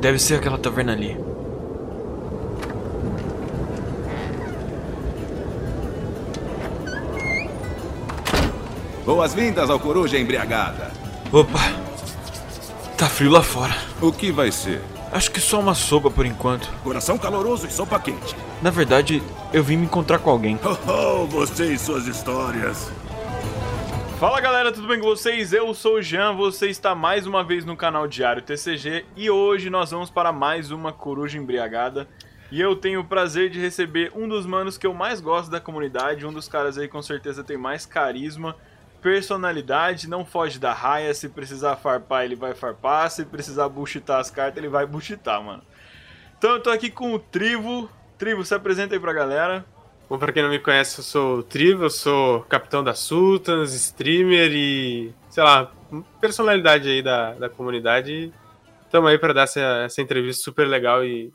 Deve ser aquela taverna ali. Boas-vindas ao Coruja Embriagada. Opa! Tá frio lá fora. O que vai ser? Acho que só uma sopa por enquanto. Coração caloroso e sopa quente. Na verdade, eu vim me encontrar com alguém. Oh, oh você e suas histórias. Fala galera, tudo bem com vocês? Eu sou o Jean, você está mais uma vez no canal Diário TCG e hoje nós vamos para mais uma Coruja Embriagada. E eu tenho o prazer de receber um dos manos que eu mais gosto da comunidade, um dos caras aí com certeza tem mais carisma, personalidade, não foge da raia, se precisar farpar ele vai farpar, se precisar buchitar as cartas ele vai buchitar, mano. Então eu tô aqui com o Trivo. Trivo, se apresenta aí pra galera. Bom, pra quem não me conhece, eu sou o Trivo, eu sou capitão da Sultans, streamer e, sei lá, personalidade aí da, da comunidade. Tamo aí pra dar essa, essa entrevista super legal e,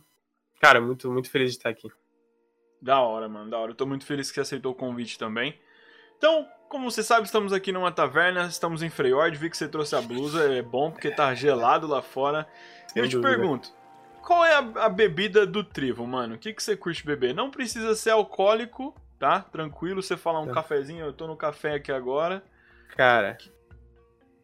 cara, muito, muito feliz de estar aqui. Da hora, mano, da hora. Eu tô muito feliz que você aceitou o convite também. Então, como você sabe, estamos aqui numa taverna, estamos em Freyord, vi que você trouxe a blusa, é bom porque tá gelado lá fora. Eu te dúvida. pergunto, qual é a, a bebida do Trivo, mano? O que, que você curte beber? Não precisa ser alcoólico, tá? Tranquilo, você falar um Tá. cafezinho, eu tô no café aqui agora. Cara,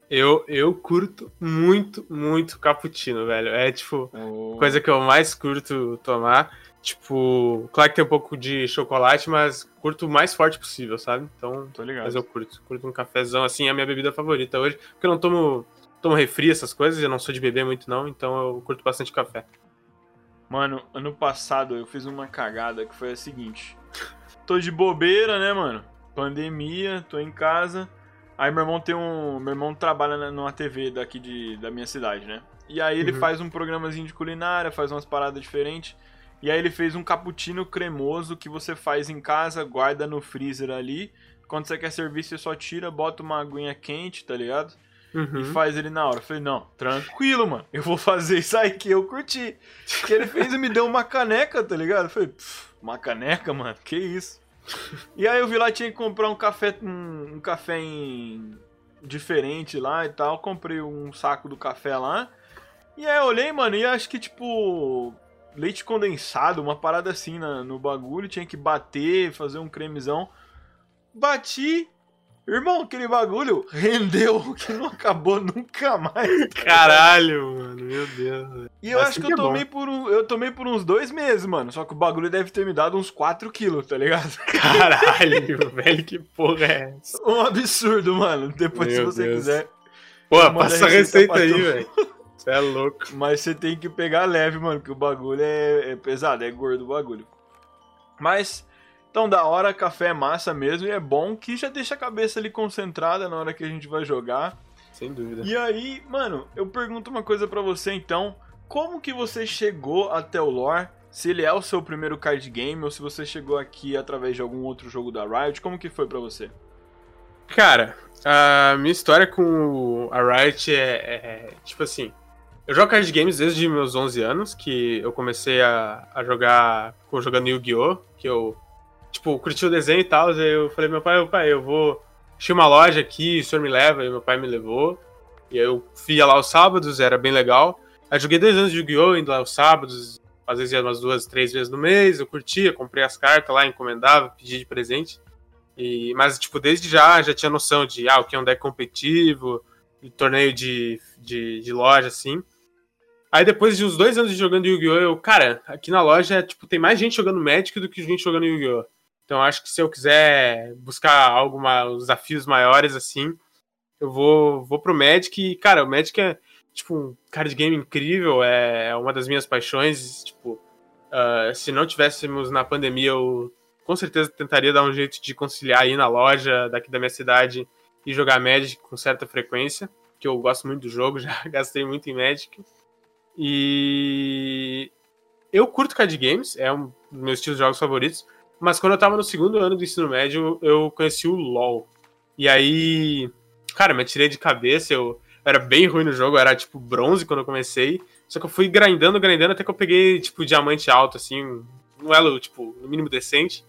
eu, eu curto muito, muito cappuccino, velho. É, tipo, Oh, coisa que eu mais curto tomar. Tipo, claro que tem um pouco de chocolate, mas curto o mais forte possível, sabe? Então, Tô ligado. mas eu curto. Curto um cafezão, assim, é a minha bebida favorita hoje. Porque eu não tomo, tomo refri, essas coisas, eu não sou de beber muito, não. Então eu curto bastante café. Mano, ano passado eu fiz uma cagada que foi a seguinte. Tô de bobeira, né, mano? Pandemia, tô em casa. Aí meu irmão tem um. Meu irmão trabalha numa TV daqui de, da minha cidade, né? E aí ele Uhum. faz um programazinho de culinária, faz umas paradas diferentes. E aí ele fez um cappuccino cremoso que você faz em casa, guarda no freezer ali. Quando você quer servir, você só tira, bota uma aguinha quente, tá ligado? E Uhum. faz ele na hora. Eu falei, não, tranquilo, mano. Eu vou fazer isso aí que eu curti. Que ele fez e me deu uma caneca, tá ligado? Eu falei, "Pff, uma caneca, mano? Que isso? E aí eu vi lá, tinha que comprar um café, um, um café em... diferente lá e tal. Comprei um saco do café lá. E aí eu olhei, mano, e acho que, tipo, leite condensado, uma parada assim na- no bagulho. Tinha que bater, fazer um cremezão. Bati. Irmão, aquele bagulho rendeu que não acabou nunca mais. Caralho, mano, meu Deus. velho. E eu Assim acho que que eu é bom. tomei, por um, eu tomei por uns dois meses, mano. Só que o bagulho deve ter me dado uns 4 quilos, tá ligado? Caralho, velho, que porra é essa? Um absurdo, mano. Depois, se Meu você Deus. quiser. Pô, passa a receita receita aí, velho. Você é louco. Mas você tem que pegar leve, mano, que o bagulho é, é pesado, é gordo o bagulho. Mas, então da hora, café é massa mesmo e é bom que já deixa a cabeça ali concentrada na hora que a gente vai jogar. Sem dúvida. E aí, mano, eu pergunto uma coisa pra você então. Como que você chegou até o lore? Se ele é o seu primeiro card game ou se você chegou aqui através de algum outro jogo da Riot, como que foi pra você? Cara, a minha história com a Riot é, é, tipo assim. Eu jogo card games desde meus 11 anos, que eu comecei a, a jogar com- jogando Yu-Gi-Oh! Que eu, tipo, curti o desenho e tal. Aí eu falei, meu pai, meu pai, eu vou. Tinha uma loja aqui, o senhor me leva, e meu pai me levou. E aí eu ia lá os sábados, era bem legal. Aí joguei dois anos de Yu-Gi-Oh! indo lá os sábados, às vezes ia umas duas, três vezes no mês, eu curtia, comprei as cartas lá, encomendava, pedia de presente. E, mas, tipo, desde já já tinha noção de ah, o que é um deck competitivo, de torneio de, de, de loja, assim. Aí depois de uns dois anos de jogando Yu-Gi-Oh! eu, cara, aqui na loja, tipo, tem mais gente jogando Magic do que gente jogando Yu-Gi-Oh! Então acho que se eu quiser buscar alguma, uns desafios maiores, assim, eu vou, vou pro Magic. E, cara, o Magic é, tipo, um card game incrível, é, é uma das minhas paixões, tipo, ah, se não tivéssemos na pandemia, eu com certeza tentaria dar um jeito de conciliar aí na loja daqui da minha cidade e jogar Magic com certa frequência, que eu gosto muito do jogo, já gastei muito em Magic. E eu curto card games, é um dos meus estilos de jogos favoritos, mas quando eu tava no segundo ano do ensino médio, eu conheci o LoL. E aí, cara, me atirei de cabeça, eu era bem ruim no jogo, era tipo bronze quando eu comecei, só que eu fui grindando, grindando até que eu peguei tipo diamante alto, assim, um elo, tipo, no mínimo decente.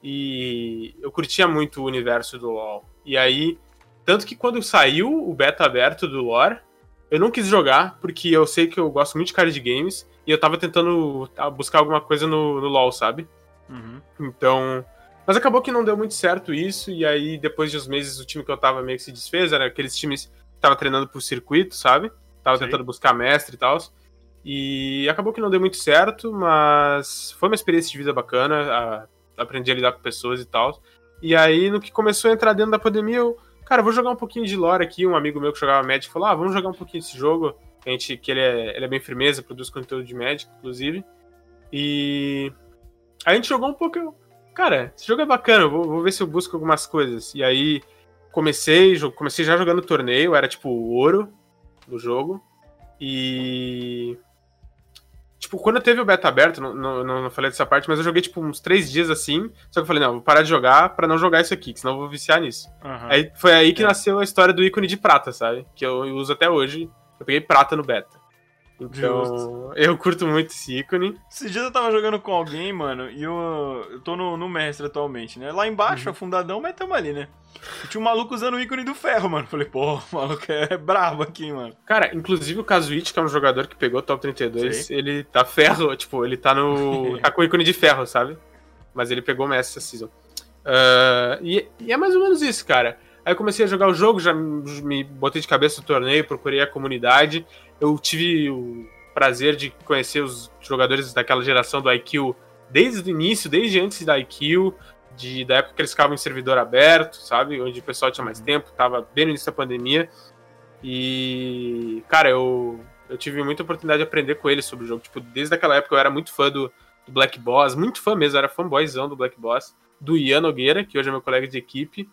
E eu curtia muito o universo do LoL. E aí, tanto que quando saiu o beta aberto do lore, eu não quis jogar, porque eu sei que eu gosto muito de card games, e eu tava tentando ah, buscar alguma coisa no, no LoL, sabe? Uhum. Então. Mas acabou que não deu muito certo isso, e aí depois de uns meses o time que eu tava meio que se desfez, era aqueles times que tava treinando pro circuito, sabe? Tava Sei. tentando buscar mestre e tal. E acabou que não deu muito certo, mas foi uma experiência de vida bacana, a- aprendi a lidar com pessoas e tal. E aí, no que começou a entrar dentro da pandemia, eu, cara, vou jogar um pouquinho de lore aqui. Um amigo meu que jogava Magic falou: ah, vamos jogar um pouquinho desse jogo. A gente, que ele é, ele é bem firmeza, produz conteúdo de Magic, inclusive. E a gente jogou um pouco. eu, Cara, esse jogo é bacana, vou, vou ver se eu busco algumas coisas. E aí comecei, comecei já jogando torneio, era tipo o ouro do jogo. E. Tipo, quando teve o beta aberto, não, não, não falei dessa parte, mas eu joguei tipo uns três dias assim. Só que eu falei, não, vou parar de jogar pra não jogar isso aqui, senão eu vou viciar nisso. Aham. Aí foi aí que É. nasceu a história do ícone de prata, sabe? Que eu uso até hoje. Eu peguei prata no beta. Então, Justo. eu curto muito esse ícone. Esses dias eu tava jogando com alguém, mano, e eu, eu tô no, no mestre atualmente, né? Lá embaixo, Uhum. afundadão, mas tamo ali, né? E tinha um maluco usando o ícone do ferro, mano. Falei, pô, o maluco é brabo aqui, mano. Cara, inclusive o Kazuichi, que é um jogador que pegou o top 32, ele tá ferro, tipo, ele tá no. tá com o ícone de ferro, sabe? Mas ele pegou o Messi essa season. Ah, e, e é mais ou menos isso, cara. Aí eu comecei a jogar o jogo, já me me botei de cabeça no torneio, procurei a comunidade. Eu tive o prazer de conhecer os jogadores daquela geração do IQ desde o início, desde antes da IQ, de, da época que eles ficavam em servidor aberto, sabe? Onde o pessoal tinha mais tempo, tava bem no início da pandemia. E, cara, eu, eu tive muita oportunidade de aprender com eles sobre o jogo. Tipo, desde aquela época eu era muito fã do, do Black Boss, muito fã mesmo, eu era fanboyzão do Black Boss, do Ian Nogueira, que hoje é meu colega de equipe.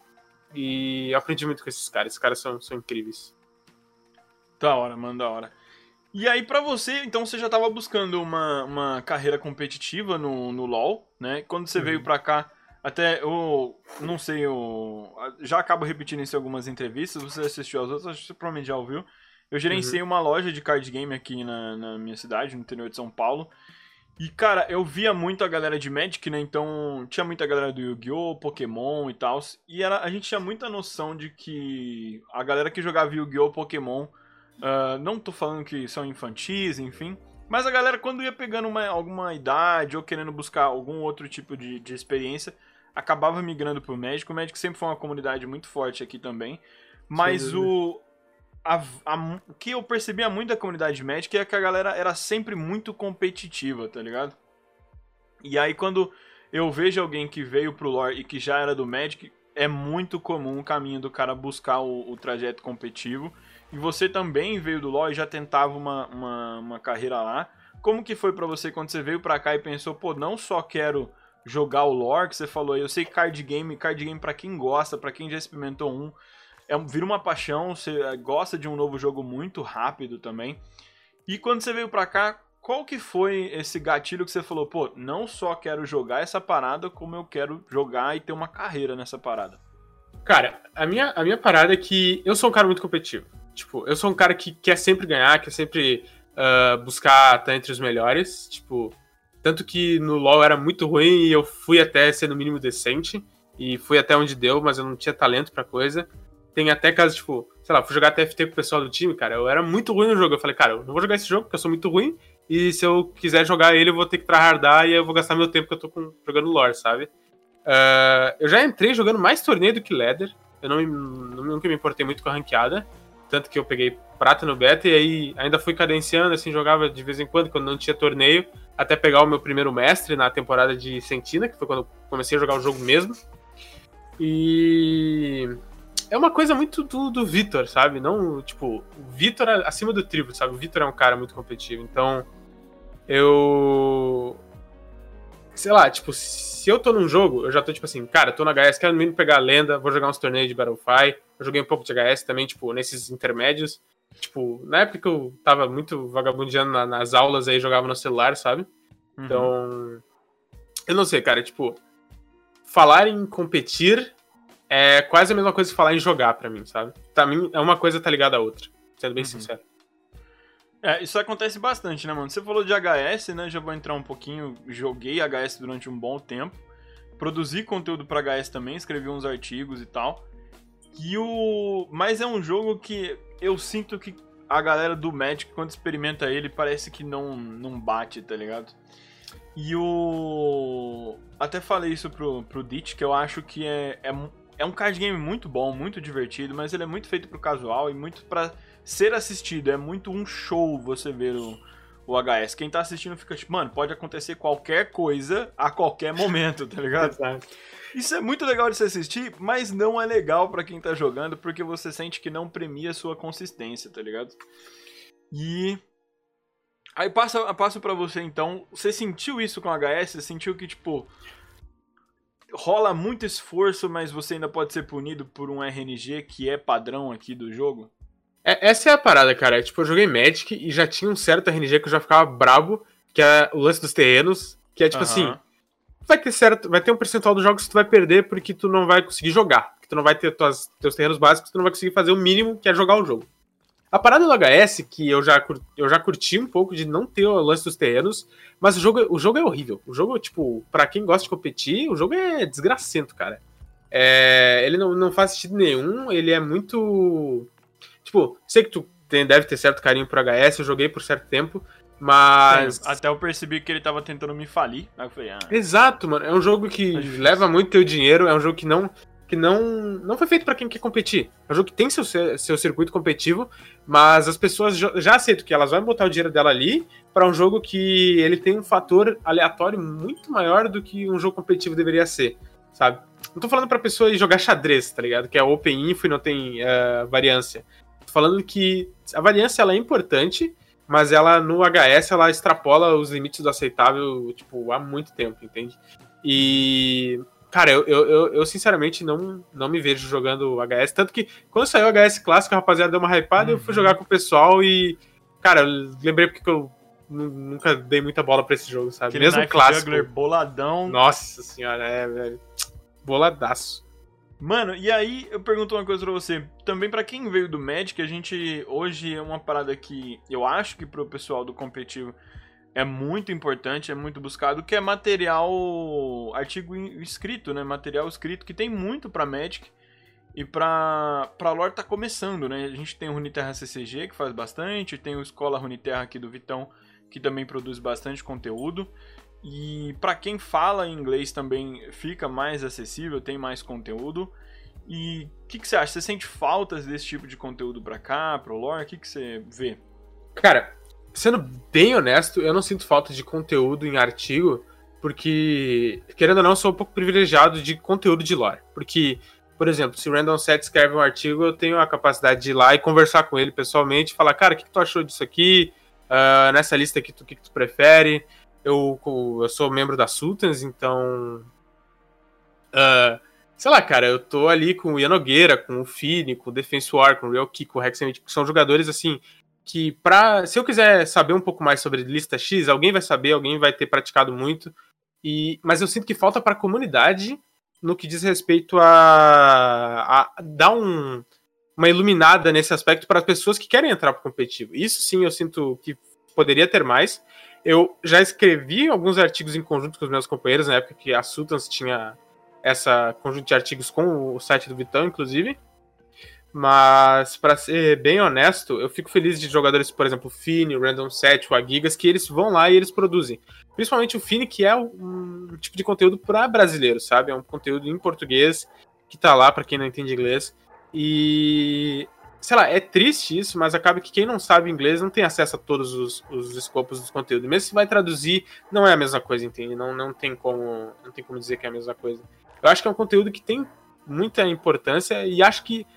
E eu aprendi muito com esses caras, esses caras são, são incríveis. Da hora, mano, da hora. E aí, pra você, então você já tava buscando uma, uma carreira competitiva no, no LoL, né? Quando você Uhum. veio pra cá, até eu não sei, eu já acabo repetindo isso em algumas entrevistas, você assistiu as outras, acho que você provavelmente já ouviu. Eu gerenciei uma loja de card game aqui na, na minha cidade, no interior de São Paulo. E, cara, eu via muito a galera de Magic, né? Então, tinha muita galera do Yu-Gi-Oh!, Pokémon e tal. E era, a gente tinha muita noção de que a galera que jogava Yu-Gi-Oh!, Pokémon, ah, não tô falando que são infantis, enfim. Mas a galera, quando ia pegando uma- alguma idade ou querendo buscar algum outro tipo de, de experiência, acabava migrando pro Magic. O Magic sempre foi uma comunidade muito forte aqui também. Mas o. a- a- o que eu percebia muito da comunidade de Magic é que a galera era sempre muito competitiva, tá ligado? E aí quando eu vejo alguém que veio pro lore e que já era do Magic, é muito comum o caminho do cara buscar o, o trajeto competitivo. E você também veio do LoL e já tentava uma, uma, uma carreira lá. Como que foi pra você quando você veio pra cá e pensou, pô, não só quero jogar o lore que você falou aí, eu sei que card game, card game pra quem gosta, pra quem já experimentou um, é, vira uma paixão, você eh, gosta de um novo jogo muito rápido também. E quando você veio pra cá, qual que foi esse gatilho que você falou, pô, não só quero jogar essa parada, como eu quero jogar e ter uma carreira nessa parada? Cara, a minha, a minha parada é que eu sou um cara muito competitivo. Tipo, eu sou um cara que quer sempre ganhar, quer sempre ah, buscar estar entre os melhores. Tipo, tanto que no LoL era muito ruim e eu fui até ser no mínimo decente. E fui até onde deu, mas eu não tinha talento pra coisa. Tem até casos, tipo, sei lá, fui jogar TFT com o pessoal do time, cara. Eu era muito ruim no jogo. Eu falei, cara, eu não vou jogar esse jogo porque eu sou muito ruim. E se eu quiser jogar ele, eu vou ter que tryhardar e eu vou gastar meu tempo que eu tô com- jogando lore, sabe? Ah, eu já entrei jogando mais torneio do que ladder. Eu não, nunca me importei muito com a ranqueada. Tanto que eu peguei prata no beta e aí ainda fui cadenciando, assim, jogava de vez em quando, quando não tinha torneio, até pegar o meu primeiro mestre na temporada de Sentina, que foi quando comecei a jogar o jogo mesmo. E é uma coisa muito do, do Vitor, sabe? Não, tipo, o Vitor é acima do tribo, sabe? O Vitor é um cara muito competitivo. Então, eu. Sei lá, tipo, se eu tô num jogo, eu já tô tipo assim, cara, tô na HS, quero no mínimo pegar a lenda, vou jogar uns torneios de Battlefy. Eu joguei um pouco de HS também, tipo, nesses intermédios. Tipo, na época que eu tava muito vagabundeando na- nas aulas aí, jogava no celular, sabe? Uhum. Então. Eu não sei, cara, tipo. Falar em competir é quase a mesma coisa que falar em jogar pra mim, sabe? Pra mim, é uma coisa tá ligada à outra. Sendo bem Uhum. sincero. É, isso acontece bastante, né, mano? Você falou de HS, né? Já vou entrar um pouquinho. Joguei HS durante um bom tempo. Produzi conteúdo pra HS também, escrevi uns artigos e tal. E o. Mas é um jogo que eu sinto que a galera do Magic, quando experimenta ele, parece que não, não bate, tá ligado? E o. Até falei isso pro, pro Ditch, que eu acho que é, é, é um card game muito bom, muito divertido, mas ele é muito feito pro casual e muito para ser assistido. É muito um show você ver o, o HS. Quem tá assistindo fica tipo, mano, pode acontecer qualquer coisa a qualquer momento, tá ligado? Exato. Isso é muito legal de se assistir, mas não é legal para quem tá jogando, porque você sente que não premia a sua consistência, tá ligado? E. Aí passa, passo para você então. Você sentiu isso com o HS? Você sentiu que, tipo. Rola muito esforço, mas você ainda pode ser punido por um RNG que é padrão aqui do jogo? É, essa é a parada, cara. Tipo, eu joguei Magic e já tinha um certo RNG que eu já ficava brabo, que é o lance dos terrenos, que é tipo Aham. assim, vai ter certo, vai ter um percentual dos jogos que tu vai perder porque tu não vai conseguir jogar, porque tu não vai ter tuas, teus terrenos básicos, tu não vai conseguir fazer o mínimo que é jogar o jogo. A parada do HS, que eu já, cur- eu já curti um pouco de não ter o lance dos terrenos, mas o jogo, o jogo é horrível. O jogo, tipo, pra quem gosta de competir, o jogo é desgracento, cara. É, ele não, não faz sentido nenhum, ele é muito. Tipo, sei que tu tem- deve ter certo carinho por HS, eu joguei por certo tempo, mas. Sim, Até eu percebi que ele tava tentando me falir. Aí eu falei, ah. Exato, mano. É um jogo que difícil. leva muito teu dinheiro, é um jogo que não que não não foi feito pra quem quer competir. É um jogo que tem seu seu circuito competitivo, mas as pessoas já aceitam que elas vão botar o dinheiro dela ali pra um jogo que ele tem um fator aleatório muito maior do que um jogo competitivo deveria ser, sabe? Não tô falando pra pessoa ir jogar xadrez, tá ligado? Que é open info e não tem eh, variância. Falando que a variância ela é importante, mas ela no HS ela extrapola os limites do aceitável, tipo, há muito tempo, entende? E. Cara, eu, eu, eu, sinceramente não, não me vejo jogando HS. Tanto que quando saiu o HS clássico, a rapaziada deu uma hypada, eu fui Uhum. jogar com o pessoal e. Cara, eu lembrei porque que eu nu- nunca dei muita bola pra esse jogo, sabe? Aquele Mesmo Knife clássico. Juggler boladão. Nossa senhora, é, velho. Boladaço. Mano, e aí eu pergunto uma coisa pra você. Também pra quem veio do Magic, a gente hoje é uma parada que eu acho que pro pessoal do competitivo é muito importante, é muito buscado, que é material artigo escrito, né? Material escrito que tem muito pra Magic e pra pra lore tá começando, né? A gente tem o Runeterra CCG que faz bastante, tem o Escola Runeterra aqui do Vitão que também produz bastante conteúdo. E pra quem fala inglês também fica mais acessível, tem mais conteúdo. E o que, que você acha? Você sente faltas desse tipo de conteúdo pra cá, pro lore? O que, que você vê? Cara, sendo bem honesto, eu não sinto falta de conteúdo em artigo, porque, querendo ou não, sou um pouco privilegiado de conteúdo de lore. Porque, por exemplo, se o Random Set escreve um artigo, eu tenho a capacidade de ir lá e conversar com ele pessoalmente, falar, cara, o que, que tu achou disso aqui? Ah, nessa lista aqui, o que, que tu prefere? Eu, eu sou membro da Sultans, então. ah, sei lá, cara, eu tô ali com o Ian Nogueira, com o Fini, com o Defense War, com o Real Kick, com o Hexamite, que são jogadores assim que pra, se eu quiser saber um pouco mais sobre lista X, alguém vai saber, alguém vai ter praticado muito. E, mas eu sinto que falta para a comunidade no que diz respeito a, a dar um, uma iluminada nesse aspecto para as pessoas que querem entrar para o competitivo. Isso sim eu sinto que poderia ter mais. Eu já escrevi alguns artigos em conjunto com os meus companheiros, na época que a Sultans tinha essa conjunto de artigos com o site do Vitão, inclusive. Mas, para ser bem honesto, eu fico feliz de jogadores, por exemplo, o Fini, o Random Set, o Agigas, que eles vão lá e eles produzem. Principalmente o Fini, que é um tipo de conteúdo para brasileiro, sabe? É um conteúdo em português que tá lá para quem não entende inglês. E sei lá, é triste isso, mas acaba que quem não sabe inglês não tem acesso a todos os, os escopos dos conteúdos. Mesmo se vai traduzir, não é a mesma coisa, entende? Não, não, tem como, não tem como dizer que é a mesma coisa. Eu acho que é um conteúdo que tem muita importância e acho que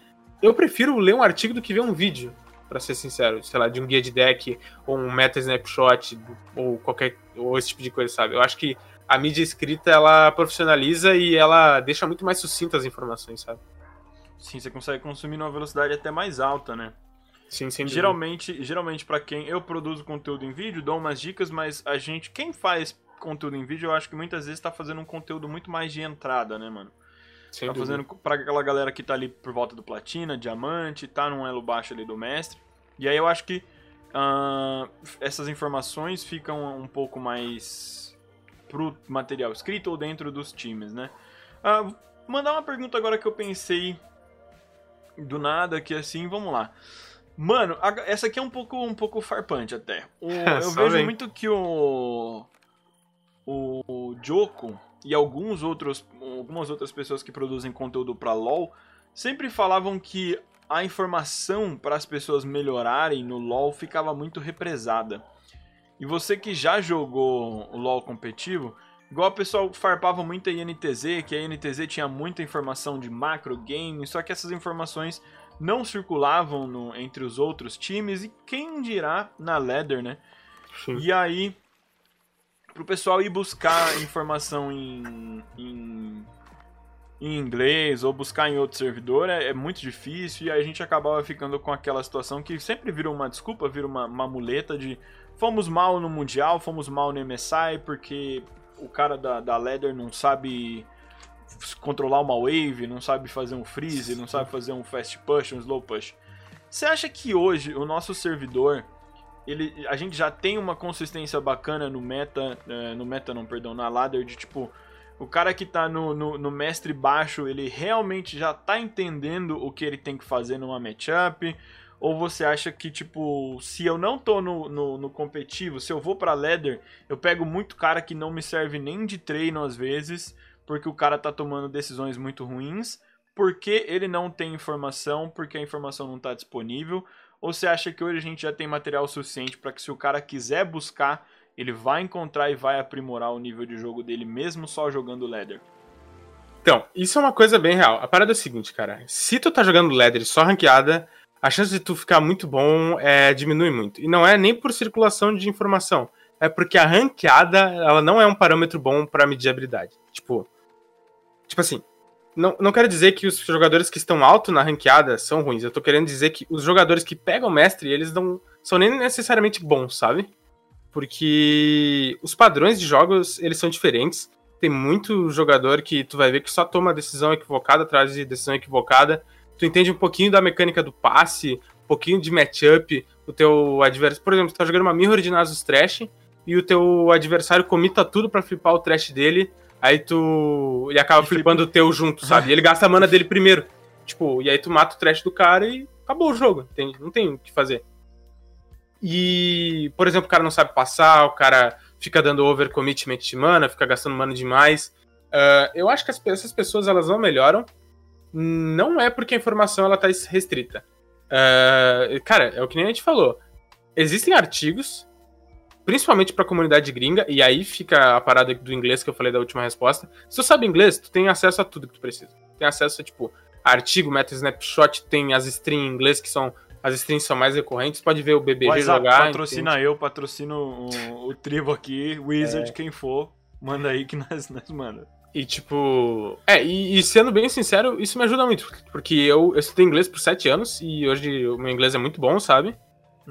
eu prefiro ler um artigo do que ver um vídeo, para ser sincero, sei lá, de um guia de deck, ou um meta snapshot, ou qualquer, ou esse tipo de coisa, sabe? Eu acho que a mídia escrita, ela profissionaliza e ela deixa muito mais sucintas as informações, sabe? Sim, você consegue consumir numa velocidade até mais alta, né? Sim, sem dúvida. Geralmente, geralmente para quem eu produzo conteúdo em vídeo, dou umas dicas, mas a gente, quem faz conteúdo em vídeo, eu acho que muitas vezes tá fazendo um conteúdo muito mais de entrada, né, mano? Sem tá dúvida. fazendo pra aquela galera que tá ali por volta do platina, diamante, tá num elo baixo ali do mestre. E aí eu acho que ah, essas informações ficam um pouco mais pro material escrito ou dentro dos times, né? Ah, mandar uma pergunta agora que eu pensei do nada, que assim, vamos lá. Mano, a- essa aqui é um pouco, um pouco farpante até. O- eu vejo vem. muito que o. O Joko e alguns outros, algumas outras pessoas que produzem conteúdo pra LoL sempre falavam que a informação para as pessoas melhorarem no LoL ficava muito represada. E você que já jogou o LoL competitivo, igual o pessoal farpava muito a INTZ, que a INTZ tinha muita informação de macro game, só que essas informações não circulavam no- entre os outros times e quem dirá na Leather, né? Sim. E aí, pro pessoal ir buscar informação em, em, em inglês ou buscar em outro servidor é, é muito difícil e aí a gente acabava ficando com aquela situação que sempre vira uma desculpa, vira uma, uma muleta de fomos mal no Mundial, fomos mal no MSI porque o cara da, da Leather não sabe controlar uma wave, não sabe fazer um freeze, não sabe fazer um fast push, um slow push. Você acha que hoje o nosso servidor ele, a gente já tem uma consistência bacana no meta, eh, no meta não, perdão, na ladder de tipo, o cara que tá no, no, no mestre baixo, ele realmente já tá entendendo o que ele tem que fazer numa matchup? Ou você acha que, tipo, se eu não tô no, no, no competitivo, se eu vou pra ladder, eu pego muito cara que não me serve nem de treino às vezes, porque o cara tá tomando decisões muito ruins, porque ele não tem informação, porque a informação não tá disponível, ou você acha que hoje a gente já tem material suficiente para que se o cara quiser buscar, ele vai encontrar e vai aprimorar o nível de jogo dele mesmo só jogando ladder? Então, isso é uma coisa bem real. A parada é a seguinte, cara. Se tu tá jogando ladder só ranqueada, a chance de tu ficar muito bom é, diminui muito. E não é nem por circulação de informação. É porque a ranqueada, ela não é um parâmetro bom pra medir habilidade. Tipo, tipo assim, não, não quero dizer que os jogadores que estão alto na ranqueada são ruins. Eu tô querendo dizer que os jogadores que pegam mestre, eles não são nem necessariamente bons, sabe? Porque os padrões de jogos, eles são diferentes. Tem muito jogador que tu vai ver que só toma decisão equivocada atrás de decisão equivocada. Tu entende um pouquinho da mecânica do passe, um pouquinho de matchup, o teu adversário. Por exemplo, tu tá jogando uma mirror de Nasus Trash e o teu adversário comita tudo pra flipar o trash dele. Aí tu. Ele acaba flipa- flipando o teu junto, sabe? Ele gasta a mana dele primeiro. Tipo, e aí tu mata o trash do cara e acabou o jogo, entende? Não tem o que fazer. E, por exemplo, o cara não sabe passar, o cara fica dando overcommitment de mana, fica gastando mana demais. Ah, eu acho que as, essas pessoas elas não melhoram. Não é porque a informação ela tá restrita. Ah, cara, é o que nem a gente falou. Existem artigos, principalmente pra comunidade gringa, e aí fica a parada do inglês que eu falei da última resposta. Se tu sabe inglês, tu tem acesso a tudo que tu precisa. Tem acesso a, tipo, artigo, meta snapshot, tem as strings em inglês que são. As strings são mais recorrentes, pode ver o BBG WhatsApp jogar. patrocina eu, patrocino o, o tribo aqui, Wizard, É. quem for, manda aí que nós, nós manda. E tipo. É, e, e sendo bem sincero, isso me ajuda muito. Porque eu, eu estudei inglês por sete anos e hoje o meu inglês é muito bom, sabe?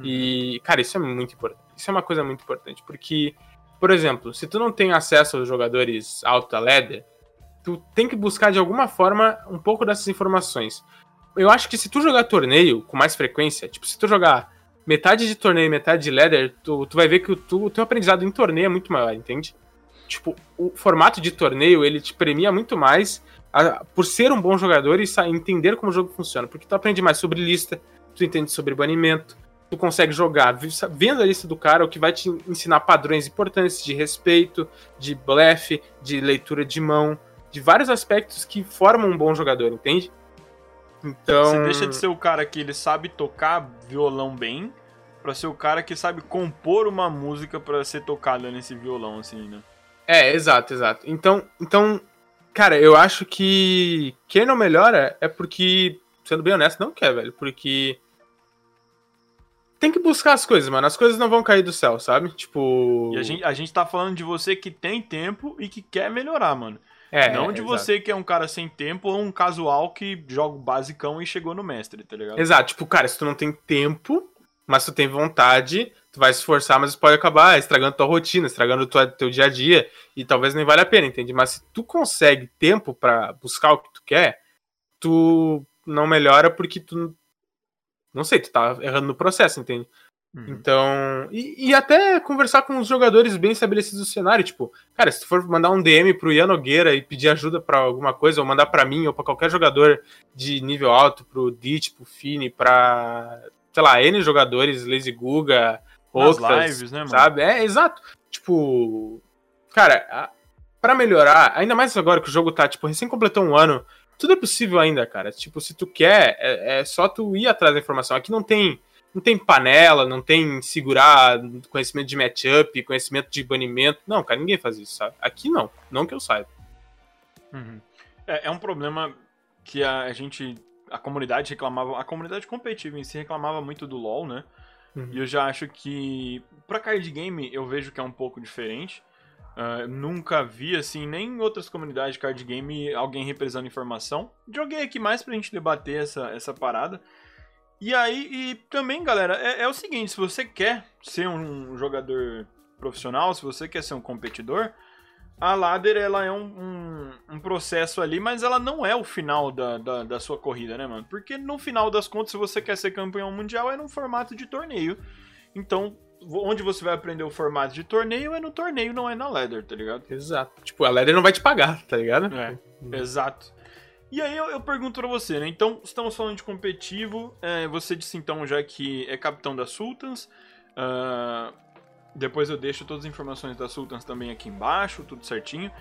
E, cara, isso é muito importante. Isso é uma coisa muito importante. Porque, por exemplo, se tu não tem acesso aos jogadores alta ladder, tu tem que buscar de alguma forma um pouco dessas informações. Eu acho que se tu jogar torneio com mais frequência, tipo, se tu jogar metade de torneio e metade de ladder, tu, tu vai ver que o, tu- o teu aprendizado em torneio é muito maior, entende? Tipo, o formato de torneio, ele te premia muito mais a- por ser um bom jogador e entender como o jogo funciona. Porque tu aprende mais sobre lista, tu entende sobre banimento, tu consegue jogar vendo a lista do cara, o que vai te ensinar padrões importantes de respeito, de blefe, de leitura de mão, de vários aspectos que formam um bom jogador, entende? Então. Você deixa de ser o cara que ele sabe tocar violão bem, pra ser o cara que sabe compor uma música pra ser tocada nesse violão, assim, né? É, exato, exato. Então, então, cara, eu acho que quem não melhora é porque, sendo bem honesto, não quer, velho. Porque tem que buscar as coisas, mano. As coisas não vão cair do céu, sabe? Tipo. E a gente, a gente tá falando de você que tem tempo e que quer melhorar, mano. é, não de exato. você que é um cara sem tempo ou um casual que joga o basicão e chegou no mestre, tá ligado? Exato, tipo, cara, se tu não tem tempo, mas tu tem vontade, tu vai se esforçar, mas isso pode acabar estragando tua rotina, estragando tua, teu dia a dia, e talvez nem vale a pena, entende? Mas se tu consegue tempo pra buscar o que tu quer, tu não melhora porque tu. Não sei, tu tá errando no processo, entende? Uhum. Então. E, e até conversar com os jogadores bem estabelecidos do cenário. Tipo, cara, se tu for mandar um DM pro Ian Nogueira e pedir ajuda pra alguma coisa, ou mandar pra mim, ou pra qualquer jogador de nível alto, pro Dit, pro Fini, pra sei lá, N jogadores, Lazy Guga, outras, lives, né, mano? sabe? É, exato. Tipo, cara, a- pra melhorar, ainda mais agora que o jogo tá, tipo, recém completou um ano, tudo é possível ainda, cara. Tipo, se tu quer, é, é só tu ir atrás da informação. Aqui não tem, não tem panela, não tem segurar conhecimento de matchup, conhecimento de banimento. Não, cara, ninguém faz isso, sabe? Aqui não, não que eu saiba. Uhum. É, é um problema que a, a gente. A comunidade reclamava. A comunidade competitiva em si reclamava muito do LoL, né? Uhum. E eu já acho que. Pra card game, eu vejo que é um pouco diferente. Ah, nunca vi, assim, nem em outras comunidades de card game alguém represando informação. Joguei aqui mais pra gente debater essa, essa parada. E aí, e também, galera, é, é o seguinte: se você quer ser um jogador profissional, se você quer ser um competidor, a ladder ela é um, um, um processo ali, mas ela não é o final da, da, da sua corrida, né, mano? Porque no final das contas, se você quer ser campeão mundial, é num formato de torneio. Então, onde você vai aprender o formato de torneio é no torneio, não é na ladder, tá ligado? Exato. Tipo, a Ladder não vai te pagar, tá ligado? É, exato. E aí eu, eu pergunto pra você, né? Então, estamos falando de competitivo. é, você disse então já que é capitão da Sultans. ah, depois eu deixo todas as informações da Sultans também aqui embaixo, tudo certinho.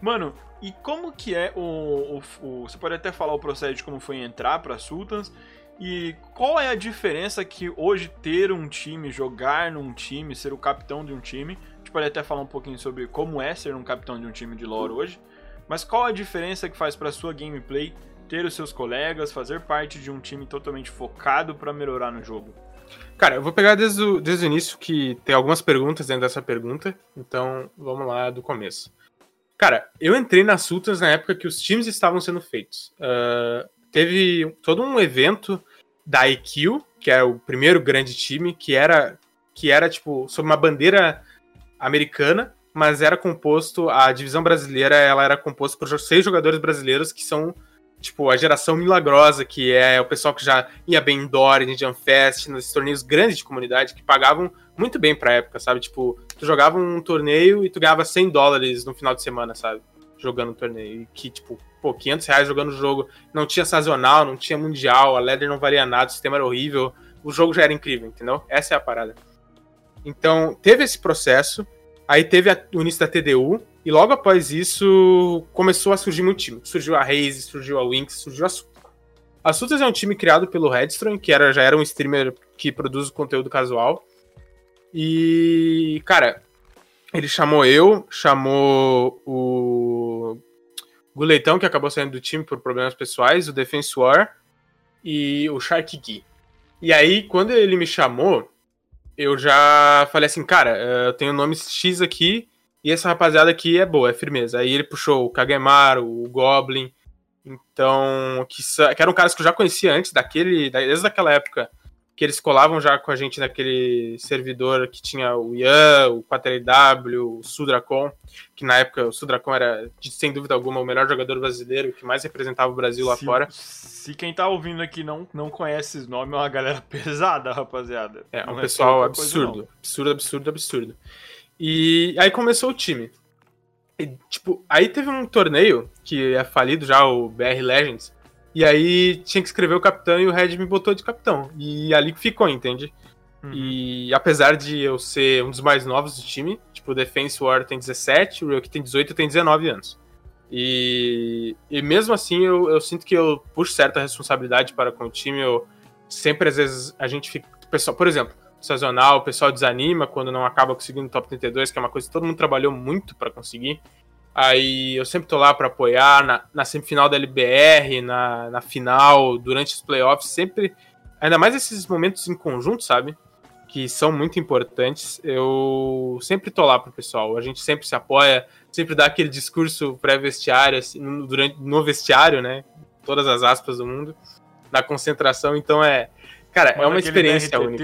Mano, e como que é o, o- o- Você pode até falar o processo de como foi entrar pra Sultans. E qual é a diferença que hoje ter um time, jogar num time, ser o capitão de um time. A gente pode até falar um pouquinho sobre como é ser um capitão de um time de lore hoje. Mas qual a diferença que faz para sua gameplay ter os seus colegas, fazer parte de um time totalmente focado para melhorar no jogo? Cara, eu vou pegar desde o, desde o início, que tem algumas perguntas dentro dessa pergunta, então vamos lá do começo. Cara, eu entrei na Sultans na época que os times estavam sendo feitos. Ah, teve todo um evento da IQ, que é o primeiro grande time, que era, que era tipo, sob uma bandeira americana, mas era composto, a divisão brasileira, ela era composta por seis jogadores brasileiros que são tipo, a geração milagrosa, que é o pessoal que já ia bem em Dory, em Jam Fest, nos torneios grandes de comunidade, que pagavam muito bem pra época, sabe? Tipo, tu jogava um torneio e tu ganhava 100 dólares no final de semana, sabe? Jogando um torneio. E que, tipo, pô, 500 reais jogando o jogo. Não tinha sazonal, não tinha mundial, a ladder não valia nada, o sistema era horrível. O jogo já era incrível, entendeu? Essa é a parada. Então, teve esse processo. Aí teve a- o início da TDU, e logo após isso começou a surgir muito time. Surgiu a Raze, surgiu a Winx, surgiu a Sultas. A Sultas é um time criado pelo Redstone, que era, já era um streamer que produz conteúdo casual. E, cara, ele chamou eu, chamou o Guleitão, que acabou saindo do time por problemas pessoais, o Defensor e o Shark Key. E aí, quando ele me chamou, eu já falei assim, cara, eh, eu tenho o nome X aqui e essa rapaziada aqui é boa, é firmeza. Aí ele puxou o Kagemaru, o Goblin, então, que, que eram caras que eu já conhecia antes, daquele, da- desde aquela época, que eles colavam já com a gente naquele servidor que tinha o Ian, o 4LW, o Sudracon, que na época o Sudracon era, sem dúvida alguma, o melhor jogador brasileiro que mais representava o Brasil lá se, fora. Se quem tá ouvindo aqui não, não conhece esse nome, é uma galera pesada, rapaziada. É, um Não pessoal pouca coisa, absurdo. absurdo, absurdo, absurdo. E aí começou o time. E, tipo, aí teve um torneio que é falido já, o BR Legends. E aí tinha que escrever o capitão e o Red me botou de capitão. E ali que ficou, entende? Uhum. E apesar de eu ser um dos mais novos do time, tipo, o Defense War tem 17, o Ryuk tem 18 eu tenho 19 anos. E, e mesmo assim eu, eu sinto que eu puxo certa responsabilidade para com o time. Eu sempre, às vezes, a gente fica. Pessoal, por exemplo, sazonal, o pessoal desanima quando não acaba conseguindo o top 32, que é uma coisa que todo mundo trabalhou muito para conseguir. Aí eu sempre tô lá para apoiar na, na semifinal da LBR, na, na final, durante os playoffs, sempre. Ainda mais esses momentos em conjunto, sabe? Que são muito importantes. Eu sempre tô lá pro pessoal. A gente sempre se apoia, sempre dá aquele discurso pré-vestiário, assim, no- durante, no vestiário, né? Todas as aspas do mundo. Na concentração. Então é. Cara, é uma experiência única.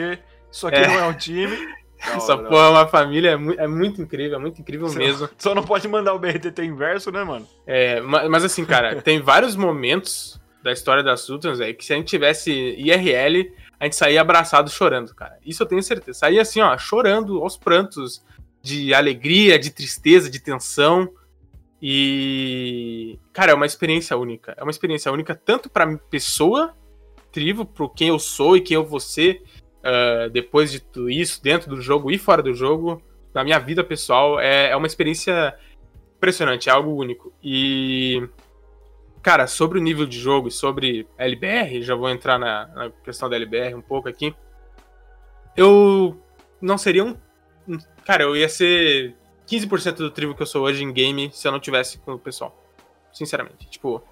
Isso aqui É. não é um time. Da Essa hora. porra é uma família, é mu- é muito incrível, é muito incrível Só- mesmo. Só não pode mandar o BRTT inverso, né, mano? É, ma- mas assim, cara, tem vários momentos da história das Sultans aí que se a gente tivesse IRL, a gente saía abraçado chorando, cara. Isso eu tenho certeza. Saía assim, ó, chorando aos prantos de alegria, de tristeza, de tensão. E, cara, é uma experiência única. É uma experiência única tanto pra pessoa, Trivo, pro quem eu sou e quem eu vou ser, uh, depois de tudo isso, dentro do jogo e fora do jogo, na minha vida pessoal, é, é uma experiência impressionante, é algo único. E, cara, sobre o nível de jogo e sobre LBR, já vou entrar na, na questão da LBR um pouco aqui. Eu não seria um. Cara, eu ia ser 15% do tribo que eu sou hoje em game se eu não tivesse com o pessoal. Sinceramente. Tipo,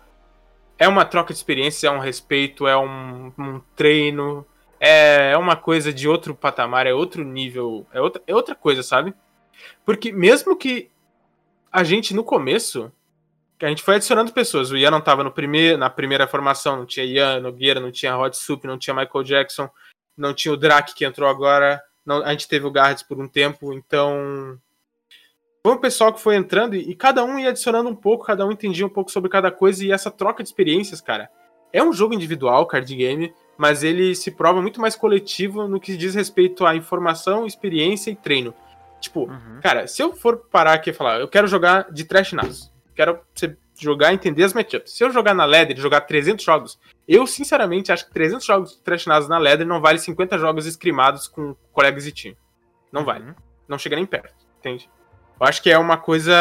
é uma troca de experiência, é um respeito, é um, um treino, é, é uma coisa de outro patamar, é outro nível, é outra, é outra coisa, sabe? Porque mesmo que a gente no começo, que a gente foi adicionando pessoas, o Ian não tava no primeiro, na primeira formação, não tinha Ian Nogueira, não tinha Rod Sup, não tinha Michael Jackson, não tinha o Drake que entrou agora, não, a gente teve o Garrett por um tempo, então foi um pessoal que foi entrando e, e, cada um ia adicionando um pouco, cada um entendia um pouco sobre cada coisa e essa troca de experiências, cara. É um jogo individual, card game, mas ele se prova muito mais coletivo no que diz respeito à informação, experiência e treino. Tipo, uhum. cara, se eu for parar aqui e falar, eu quero jogar de trash nas, quero jogar e entender as matchups. Se eu jogar na ladder e jogar 300 jogos, eu sinceramente acho que 300 jogos de trash nas na ladder não vale 50 jogos escrimados com colegas e time. Não vale. Uhum. Não chega nem perto, entende? Eu acho que é uma coisa.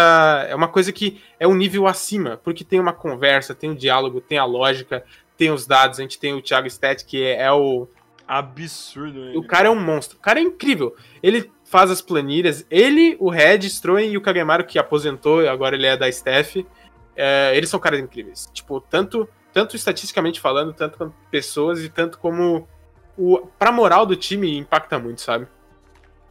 É uma coisa que é um nível acima, porque tem uma conversa, tem um diálogo, tem a lógica, tem os dados. A gente tem o Thiago Stet, que é, é o. Absurdo, ele. O cara é um monstro. O cara é incrível. Ele faz as planilhas. Ele, o Red, Stroen e o Kagemaru, que aposentou, agora ele é da Steph. É, eles são caras incríveis. Tipo, tanto, tanto estatisticamente falando, tanto como pessoas e tanto como. O, pra moral do time impacta muito, sabe?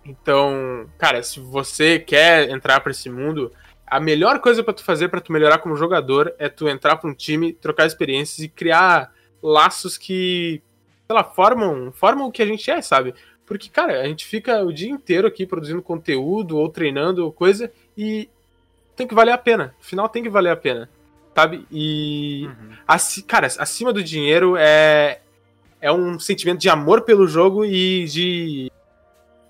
Então, cara, se você quer entrar para esse mundo, a melhor coisa para tu fazer para tu melhorar como jogador é tu entrar para um time, trocar experiências e criar laços que, sei lá, formam, formam o que a gente é, sabe? Porque, cara, a gente fica o dia inteiro aqui produzindo conteúdo ou treinando coisa e tem que valer a pena. No final tem que valer a pena, sabe? E, uhum. Ac cara, acima do dinheiro é é um sentimento de amor pelo jogo e de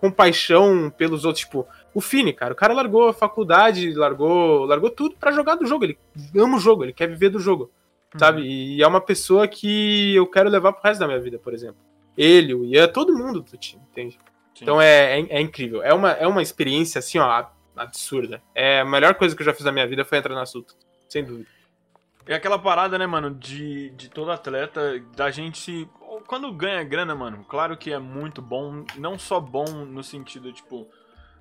compaixão pelos outros. Tipo, o Fini, cara, o cara largou a faculdade, largou, largou tudo para jogar do jogo. Ele ama o jogo, ele quer viver do jogo, uhum. sabe? E é uma pessoa que eu quero levar pro resto da minha vida, por exemplo. Ele, o Ian, todo mundo do time, entende? Sim. Então é, é, é, incrível. É uma, é uma experiência, assim, ó, absurda. É a melhor coisa que eu já fiz na minha vida foi entrar na Suta, sem dúvida. É aquela parada, né, mano, de, de todo atleta, da gente quando ganha grana, mano, claro que é muito bom. Não só bom no sentido, tipo,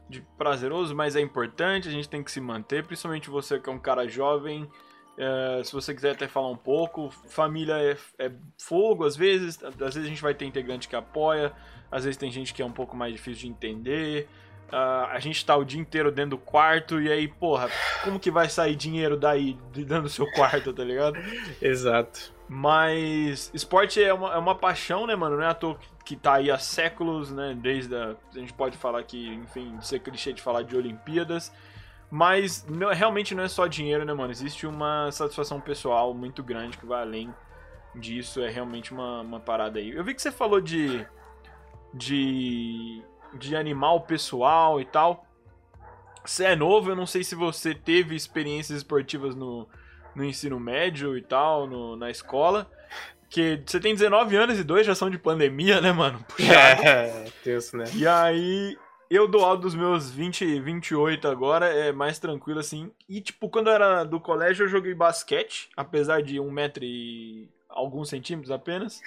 de prazeroso, mas é importante, a gente tem que se manter, principalmente você que é um cara jovem. É, se você quiser até falar um pouco, família é, é, fogo, às vezes, às vezes a gente vai ter integrante que apoia, às vezes tem gente que é um pouco mais difícil de entender. Uh, a gente tá o dia inteiro dentro do quarto e aí, porra, como que vai sair dinheiro daí, dentro do seu quarto, tá ligado? Exato. Mas esporte é uma, é uma paixão, né, mano? Não é à toa que, tá aí há séculos, né? Desde a. A gente pode falar que, enfim, ser clichê de falar de Olimpíadas. Mas não, realmente não é só dinheiro, né, mano? Existe uma satisfação pessoal muito grande que vai além disso. É realmente uma, uma parada aí. Eu vi que você falou de. de. de animal pessoal e tal. Você é novo, eu não sei se você teve experiências esportivas no no ensino médio e tal, no, na escola. Que você tem 19 anos e dois já são de pandemia, né, mano? Puxado. É, Deus, né? E aí, eu dou aula dos meus 20, 28 agora, é mais tranquilo assim. E, tipo, quando eu era do colégio, eu joguei basquete, apesar de um metro e alguns centímetros apenas.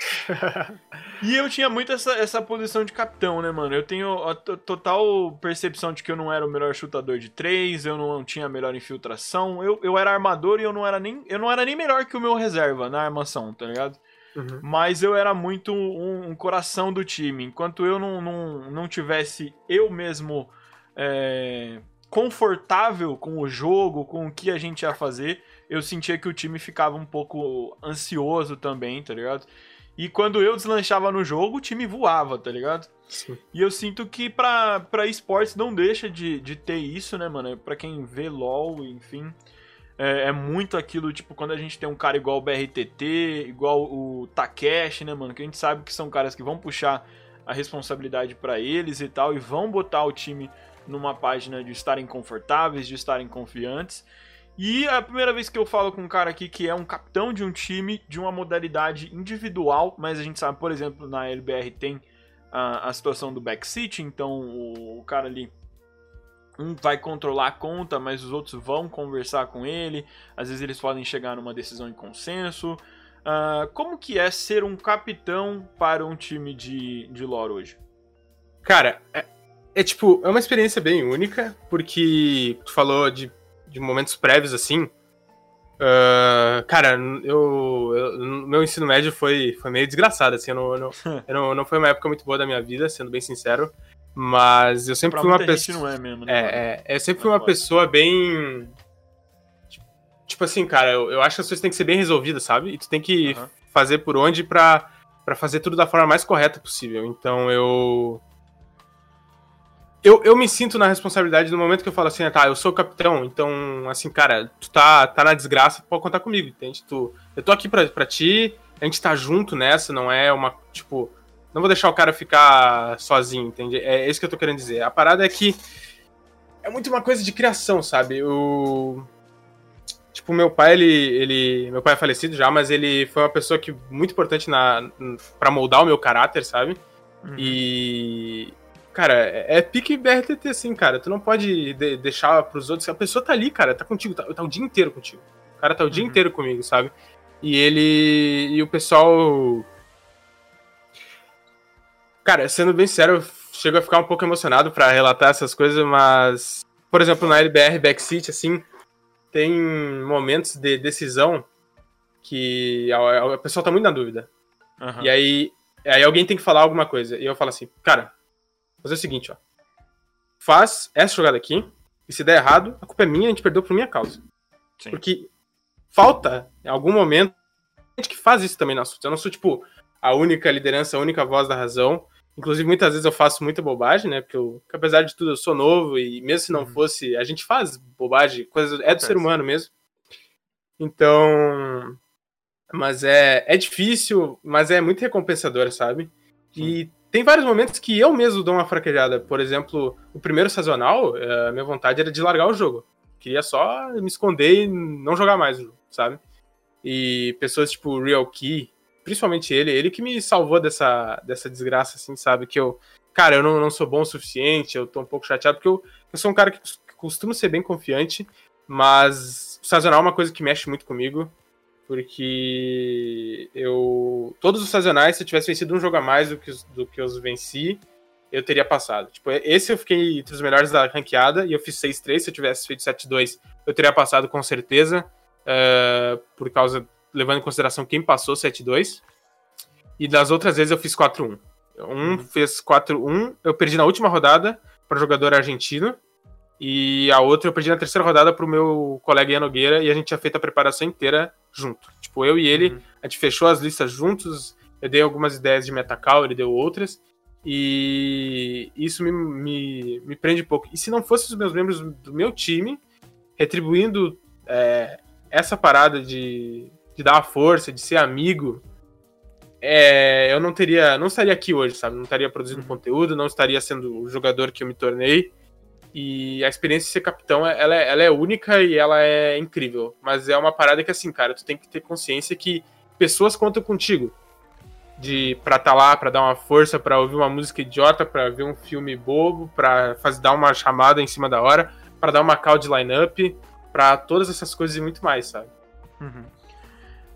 e eu tinha muito essa, essa posição de capitão, né, mano? Eu tenho a total percepção de que eu não era o melhor chutador de três, eu não tinha a melhor infiltração. Eu, eu era armador e eu não era nem eu não era nem melhor que o meu reserva na armação, tá ligado? Uhum. Mas eu era muito um, um, coração do time. Enquanto eu não, não, não tivesse eu mesmo é, confortável com o jogo, com o que a gente ia fazer, eu sentia que o time ficava um pouco ansioso também, tá ligado? E quando eu deslanchava no jogo, o time voava, tá ligado? Sim. E eu sinto que pra, pra esportes não deixa de, de ter isso, né, mano? Pra quem vê LOL, enfim. É, é, muito aquilo, tipo, quando a gente tem um cara igual o BRTT, igual o Takeshi, né, mano? Que a gente sabe que são caras que vão puxar a responsabilidade para eles e tal, e vão botar o time numa página de estarem confortáveis, de estarem confiantes. E é a primeira vez que eu falo com um cara aqui que é um capitão de um time de uma modalidade individual, mas a gente sabe, por exemplo, na LBR tem a, a situação do backseat, então o, o cara ali um vai controlar a conta, mas os outros vão conversar com ele. Às vezes eles podem chegar numa decisão em consenso. Uh, como que é ser um capitão para um time de, de lore hoje? Cara, é, é tipo, é uma experiência bem única, porque tu falou de, de momentos prévios assim. Uh, cara, eu, eu, meu ensino médio foi, foi meio desgraçado, assim, eu não, eu não, eu não, não foi uma época muito boa da minha vida, sendo bem sincero. Mas eu sempre pra fui uma pessoa. não é mesmo, né? É, é, eu sempre fui uma pessoa bem. Tipo assim, cara, eu, eu acho que as coisas têm que ser bem resolvidas, sabe? E tu tem que uhum. fazer por onde pra, pra fazer tudo da forma mais correta possível. Então eu. Eu, eu me sinto na responsabilidade no momento que eu falo assim, ah, tá, eu sou o capitão, então, assim, cara, tu tá, tá na desgraça, pode contar comigo, entende? Tu, eu tô aqui pra, pra ti, a gente tá junto nessa, não é uma, tipo, não vou deixar o cara ficar sozinho, entende? É isso que eu tô querendo dizer. A parada é que é muito uma coisa de criação, sabe? O tipo, meu pai, ele, ele. Meu pai é falecido já, mas ele foi uma pessoa que muito importante na para moldar o meu caráter, sabe? Uhum. E. Cara, é, é pique BRTT, assim, cara. Tu não pode de, deixar pros outros. A pessoa tá ali, cara, tá contigo, tá, tá o dia inteiro contigo. O cara tá o uhum. dia inteiro comigo, sabe? E ele. E o pessoal Cara, sendo bem sério, eu chego a ficar um pouco emocionado para relatar essas coisas, mas, por exemplo, na LBR Backseat, assim, tem momentos de decisão que a, a pessoa tá muito na dúvida. Uhum. E aí, aí alguém tem que falar alguma coisa. E eu falo assim, cara, fazer o seguinte, ó. Faz essa jogada aqui, e se der errado, a culpa é minha, a gente perdeu por minha causa. Sim. Porque falta, em algum momento, gente que faz isso também na assunto. Eu não sou, tipo, a única liderança, a única voz da razão. Inclusive, muitas vezes eu faço muita bobagem, né? Porque, eu, porque apesar de tudo, eu sou novo e mesmo se não uhum. fosse, a gente faz bobagem, coisa é do ser humano mesmo. Então, mas é, é difícil, mas é muito recompensador, sabe? E tem vários momentos que eu mesmo dou uma fraquejada. Por exemplo, o primeiro sazonal, eh, a minha vontade era de largar o jogo. Queria só me esconder e não jogar mais o jogo, sabe? E pessoas tipo Real Key, principalmente ele, ele que me salvou dessa, dessa desgraça, assim, sabe? Que eu, cara, eu não, não sou bom o suficiente, eu tô um pouco chateado, porque eu, eu sou um cara que costumo ser bem confiante, mas o sazonal é uma coisa que mexe muito comigo, porque eu. Todos os sazonais, se eu tivesse vencido um jogo a mais do que, os, do que os venci, eu teria passado. Tipo, esse eu fiquei entre os melhores da ranqueada e eu fiz 6-3. Se eu tivesse feito 7-2, eu teria passado com certeza. Uh, por causa levando em consideração quem passou 7-2. E das outras vezes eu fiz 4-1. Um uhum. fez 4-1, eu perdi na última rodada para o jogador argentino. E a outra eu perdi na terceira rodada para o meu colega Ian Nogueira e a gente tinha feito a preparação inteira junto. Tipo, eu e ele, uhum. a gente fechou as listas juntos, eu dei algumas ideias de metacall, ele deu outras. E isso me, me, me prende um pouco. E se não fossem os meus membros do meu time retribuindo é, essa parada de, de dar uma força, de ser amigo, é, eu não teria, não estaria aqui hoje, sabe? Não estaria produzindo uhum. conteúdo, não estaria sendo o jogador que eu me tornei. E a experiência de ser capitão, ela é, ela é única e ela é incrível. Mas é uma parada que, assim, cara, tu tem que ter consciência que pessoas contam contigo. De, pra estar tá lá, pra dar uma força, pra ouvir uma música idiota, pra ver um filme bobo, pra fazer, dar uma chamada em cima da hora, pra dar uma call de line-up, pra todas essas coisas e muito mais, sabe? Uhum.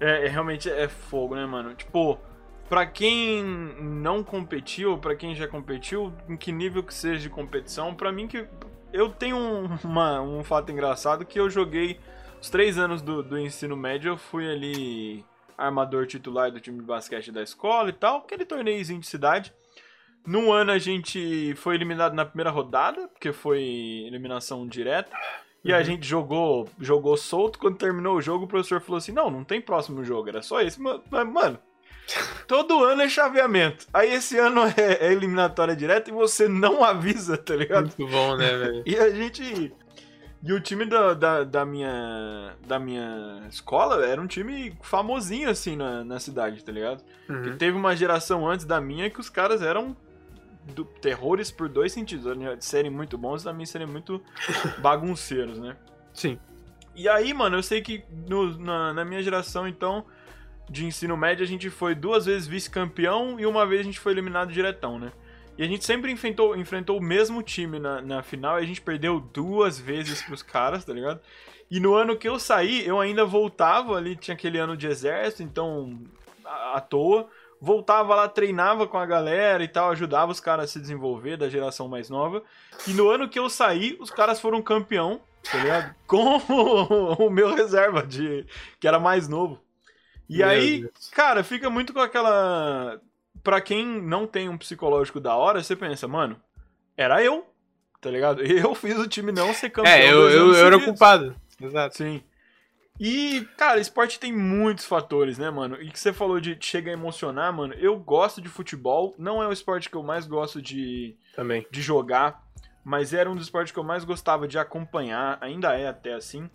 É, é, realmente é fogo, né, mano? Tipo, pra quem não competiu, pra quem já competiu, em que nível que seja de competição, pra mim que. Eu tenho um, uma, um fato engraçado que eu joguei os três anos do, do ensino médio, eu fui ali armador titular do time de basquete da escola e tal, aquele torneiozinho de cidade. Num ano a gente foi eliminado na primeira rodada, porque foi eliminação direta. E uhum. a gente jogou, jogou solto. Quando terminou o jogo, o professor falou assim: Não, não tem próximo jogo, era só esse. Mano, todo ano é chaveamento. Aí esse ano é, é eliminatória direta e você não avisa, tá ligado? Muito bom, né, velho? E a gente. E o time da, da, da, minha, da minha escola era um time famosinho, assim, na, na cidade, tá ligado? Uhum. teve uma geração antes da minha que os caras eram do, terrores por dois sentidos. De serem muito bons e também serem muito bagunceiros, né? Sim. E aí, mano, eu sei que no, na, na, minha geração, então, de ensino médio, a gente foi duas vezes vice-campeão e uma vez a gente foi eliminado diretão, né? E a gente sempre enfrentou, enfrentou o mesmo time na, na final e a gente perdeu duas vezes pros caras, tá ligado? E no ano que eu saí, eu ainda voltava ali, tinha aquele ano de exército, então à, à toa. Voltava lá, treinava com a galera e tal, ajudava os caras a se desenvolver da geração mais nova. E no ano que eu saí, os caras foram campeão, tá ligado? Com o meu reserva, de, que era mais novo. E Meu aí, Deus. cara, fica muito com aquela. Pra quem não tem um psicológico da hora, você pensa, mano, era eu, tá ligado? Eu fiz o time não ser campeão. É, eu, eu, eu era culpado. Exato. Sim. E, cara, esporte tem muitos fatores, né, mano? E que você falou de chega a emocionar, mano. Eu gosto de futebol, não é o esporte que eu mais gosto de, Também. de jogar, mas era um dos esportes que eu mais gostava de acompanhar, ainda é até assim.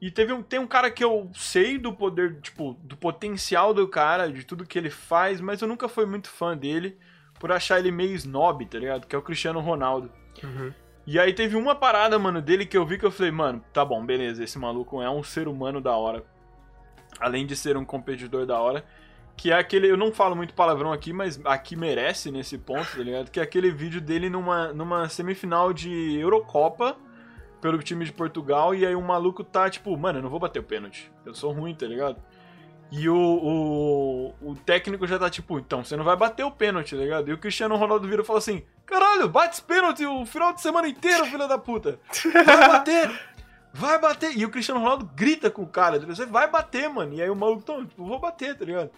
E teve um, tem um cara que eu sei do poder, tipo, do potencial do cara, de tudo que ele faz, mas eu nunca fui muito fã dele por achar ele meio snob, tá ligado? Que é o Cristiano Ronaldo. Uhum. E aí teve uma parada, mano, dele que eu vi que eu falei, mano, tá bom, beleza, esse maluco é um ser humano da hora. Além de ser um competidor da hora. Que é aquele, eu não falo muito palavrão aqui, mas aqui merece nesse ponto, tá ligado? Que é aquele vídeo dele numa, numa semifinal de Eurocopa pelo time de Portugal. E aí o maluco tá tipo, mano, eu não vou bater o pênalti. Eu sou ruim, tá ligado? E o, o, o técnico já tá tipo, então você não vai bater o pênalti, tá ligado? E o Cristiano Ronaldo vira e fala assim: caralho, bate esse pênalti o final de semana inteiro, filho da puta. Vai bater! Vai bater! E o Cristiano Ronaldo grita com o cara, você vai bater, mano. E aí o maluco, então, tipo, vou bater, tá ligado?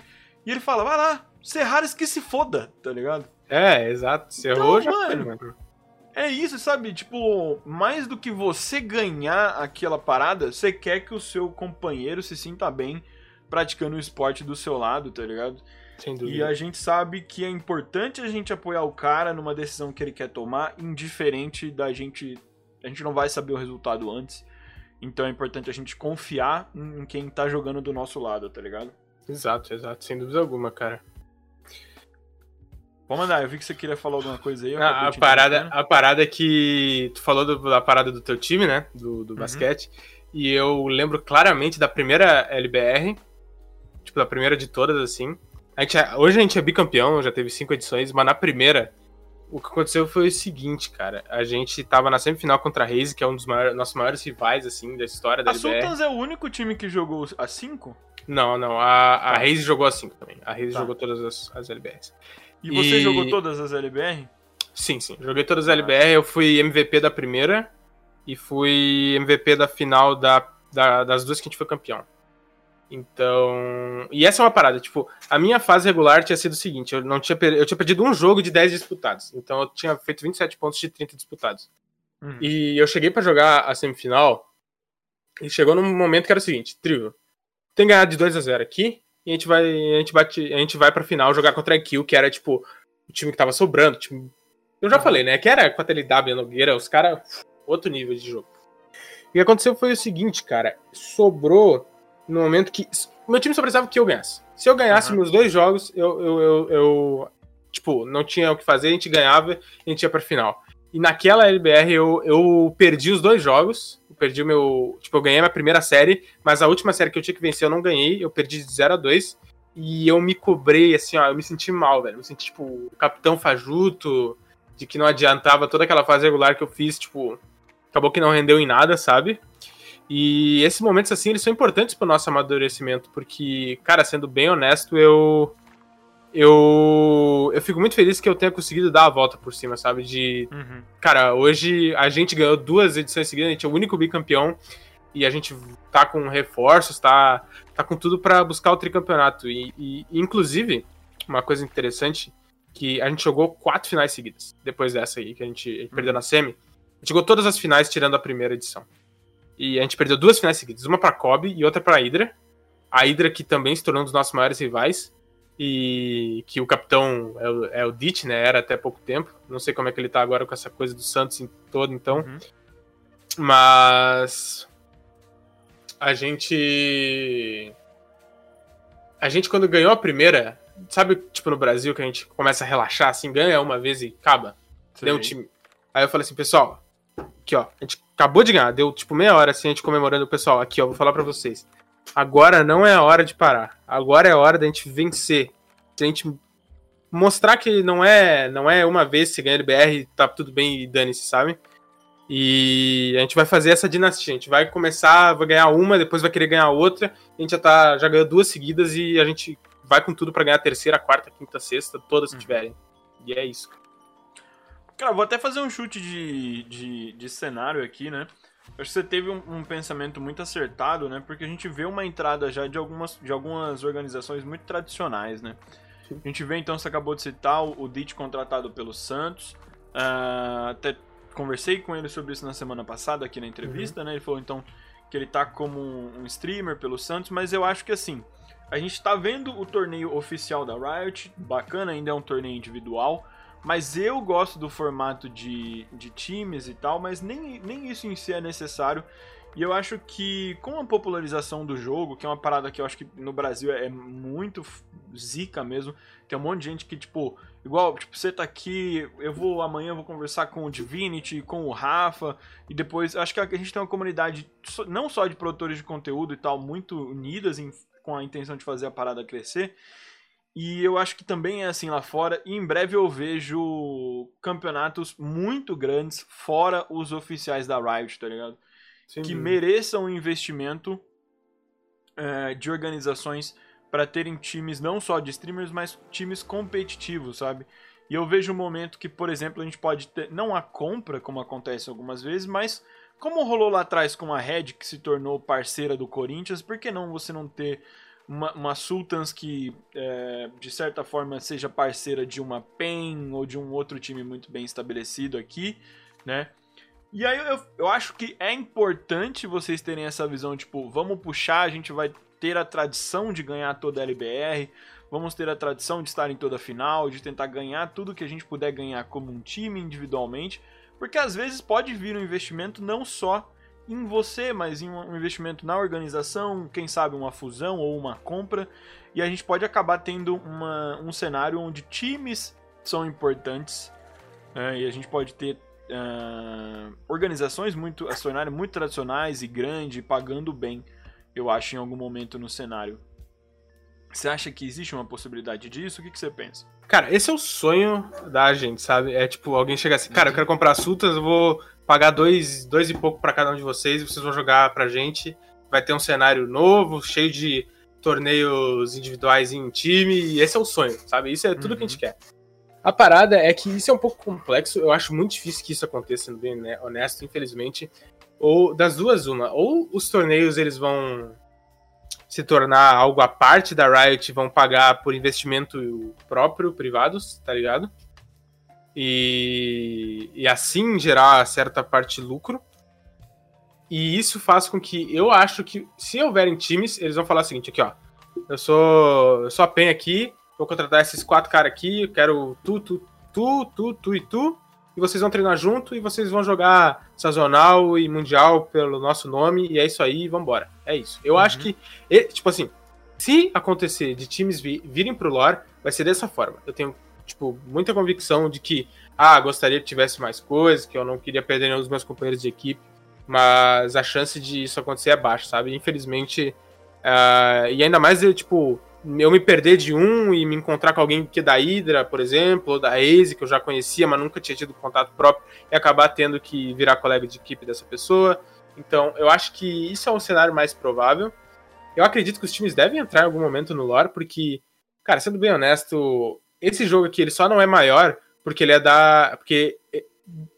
E ele fala, vai lá, Serrares que se foda, tá ligado? É, exato. Você errou, já foi, mano. É isso, sabe? Tipo, mais do que você ganhar aquela parada, você quer que o seu companheiro se sinta bem praticando o esporte do seu lado, tá ligado? Sem E dúvida. a gente sabe que é importante a gente apoiar o cara numa decisão que ele quer tomar, indiferente da gente. A gente não vai saber o resultado antes. Então é importante a gente confiar em quem tá jogando do nosso lado, tá ligado? Exato, exato. Sem dúvida alguma, cara. Vamos mandar, eu vi que você queria falar alguma coisa aí. eu Ah, a, parada, a parada é que. Tu falou do- da parada do teu time, né? Do, Uhum. do basquete. E eu lembro claramente da primeira LBR. Tipo, da primeira de todas, assim. A gente, é- hoje a gente é bicampeão, já teve cinco edições, mas na primeira, o que aconteceu foi o seguinte, cara. A gente tava na semifinal contra a Raze, que é um dos maiores, nossos maiores rivais, assim, da história da A LBR. Sultans é o único time que jogou a 5? Não, não. A, a Tá. Raze jogou assim também. A Raze Tá. jogou todas as, as LBRs. E você E- jogou todas as LBR? Sim, sim. Joguei todas as LBR. Eu fui MVP da primeira e fui MVP da final da, da- das duas que a gente foi campeão. Então. E essa é uma parada. Tipo, a minha fase regular tinha sido o seguinte: eu, não tinha, per- eu tinha perdido um jogo de 10 disputados. Então eu tinha feito 27 pontos de 30 disputados. Uhum. E eu cheguei pra jogar a semifinal e chegou num momento que era o seguinte: Trio, tem que ganhar de 2 a 0 aqui e a gente vai, a gente bate, a gente vai pra final jogar contra a Kill, que era tipo o time que tava sobrando. time- Eu já falei, né? Que era com a TLW, a Nogueira, os caras, outro nível de jogo. O que aconteceu foi o seguinte, cara: sobrou no momento que. Meu time só precisava que eu ganhasse. Se eu ganhasse Aham. meus dois jogos, eu, eu, eu, eu, Tipo, não tinha o que fazer, a gente ganhava e a gente ia pra final. E naquela LBR eu, eu perdi os dois jogos. Perdi o meu. Tipo, eu ganhei minha primeira série, mas a última série que eu tinha que vencer eu não ganhei. Eu perdi de 0 a 2 E eu me cobrei, assim, ó. Eu me senti mal, velho. Eu me senti, tipo, capitão fajuto, de que não adiantava toda aquela fase regular que eu fiz, tipo. Acabou que não rendeu em nada, sabe? E esses momentos, assim, eles são importantes pro nosso amadurecimento, porque, cara, sendo bem honesto, eu. Eu. Eu fico muito feliz que eu tenha conseguido dar a volta por cima, sabe? De Uhum. Cara, hoje a gente ganhou duas edições seguidas, a gente é o único bicampeão e a gente tá com reforços, tá, tá com tudo pra buscar o tricampeonato. E, e, inclusive, uma coisa interessante, que a gente jogou quatro finais seguidas, depois dessa aí, que a gente, a gente perdeu na semi. A gente jogou todas as finais, tirando a primeira edição. E a gente perdeu duas finais seguidas, uma pra Kobe e outra pra Hydra. A Hydra que também se tornou um dos nossos maiores rivais. E que o capitão é o, é o Ditch, né? Era até pouco tempo. Não sei como é que ele tá agora com essa coisa do Santos em todo, então. Uhum. Mas. A gente. A gente, quando ganhou a primeira. Sabe, tipo, no Brasil, que a gente começa a relaxar, assim, ganha uma vez e acaba? Deu um time. Aí eu falei assim, pessoal, aqui ó, a gente acabou de ganhar, deu tipo meia hora assim, a gente comemorando o pessoal, aqui ó, vou falar pra vocês. Agora não é a hora de parar. Agora é a hora da gente vencer. Se a gente mostrar que não é não é uma vez se ganha LBR, tá tudo bem e dane-se, sabe? E a gente vai fazer essa dinastia. A gente vai começar, vai ganhar uma, depois vai querer ganhar outra. A gente já tá já ganhou duas seguidas e a gente vai com tudo para ganhar a terceira, a quarta, a quinta, a sexta, todas que Uhum. tiverem. E é isso. Cara, vou até fazer um chute de, de, de cenário aqui, né? Acho que você teve um, um pensamento muito acertado, né? Porque a gente vê uma entrada já de algumas, de algumas organizações muito tradicionais, né? A gente vê, então, você acabou de citar o, o Ditch contratado pelo Santos. Ah, até conversei com ele sobre isso na semana passada aqui na entrevista, né? Ele falou, então, que ele tá como um, um streamer pelo Santos, mas eu acho que, assim, a gente tá vendo o torneio oficial da Riot, bacana, ainda é um torneio individual, mas eu gosto do formato de, de times e tal, mas nem, nem isso em si é necessário. E eu acho que com a popularização do jogo, que é uma parada que eu acho que no Brasil é muito zica mesmo, tem um monte de gente que, tipo, igual, tipo, você tá aqui, eu vou amanhã eu vou conversar com o Divinity, com o Rafa, e depois acho que a gente tem uma comunidade não só de produtores de conteúdo e tal, muito unidas em- com a intenção de fazer a parada crescer. E eu acho que também é assim lá fora. E em breve eu vejo campeonatos muito grandes fora os oficiais da Riot, tá ligado? Sem que mereçam um investimento é, de organizações para terem times não só de streamers, mas times competitivos, sabe? E eu vejo um momento que, por exemplo, a gente pode ter, não a compra, como acontece algumas vezes, mas como rolou lá atrás com a Red, que se tornou parceira do Corinthians, por que não você não ter uma, uma Sultans que, é, de certa forma, seja parceira de uma PEN ou de um outro time muito bem estabelecido aqui, né? E aí eu, eu acho que é importante vocês terem essa visão, tipo, vamos puxar, a gente vai ter a tradição de ganhar toda a LBR, vamos ter a tradição de estar em toda a final, de tentar ganhar tudo que a gente puder ganhar como um time individualmente, porque às vezes pode vir um investimento não só em você, mas em um investimento na organização, quem sabe uma fusão ou uma compra, e a gente pode acabar tendo uma, um cenário onde times são importantes, né, e a gente pode ter ah, organizações muito acionárias muito tradicionais e grandes, pagando bem, eu acho, em algum momento no cenário. Você acha que existe uma possibilidade disso? O que, que você pensa? Cara, esse é o sonho da gente, sabe? É tipo, alguém chega assim, cara, eu quero comprar Sultas, eu vou pagar dois, dois e pouco pra cada um de vocês, vocês vão jogar pra gente. Vai ter um cenário novo, cheio de torneios individuais em time, e esse é o sonho, sabe? Isso é tudo que a gente quer. A parada é que isso é um pouco complexo, eu acho muito difícil que isso aconteça, sendo bem né, honesto, infelizmente. Ou das duas, uma, ou os torneios eles vão se tornar algo à parte da Riot, vão pagar por investimento próprio, privados, tá ligado? E, e assim gerar certa parte de lucro. E isso faz com que eu acho que se houverem times, eles vão falar o seguinte aqui, ó. Eu sou, eu sou a PEN aqui, vou contratar esses quatro caras aqui, eu quero tu, tu, tu, tu, tu e tu. E vocês vão treinar junto e vocês vão jogar sazonal e mundial pelo nosso nome. E é isso aí, vambora. É isso. Eu acho que, tipo assim, se acontecer de times vi- virem pro lore, vai ser dessa forma. Eu tenho, tipo, muita convicção de que, ah, gostaria que tivesse mais coisas, que eu não queria perder nenhum dos meus companheiros de equipe, mas a chance de isso acontecer é baixa, sabe? Infelizmente, ah, e ainda mais, eu, tipo, eu me perder de um e me encontrar com alguém que é da Hydra, por exemplo, ou da Aze, que eu já conhecia, mas nunca tinha tido contato próprio, e acabar tendo que virar colega de equipe dessa pessoa. Então, eu acho que isso é um cenário mais provável. Eu acredito que os times devem entrar em algum momento no lore, porque, cara, sendo bem honesto, esse jogo aqui ele só não é maior porque ele é da. Porque eh,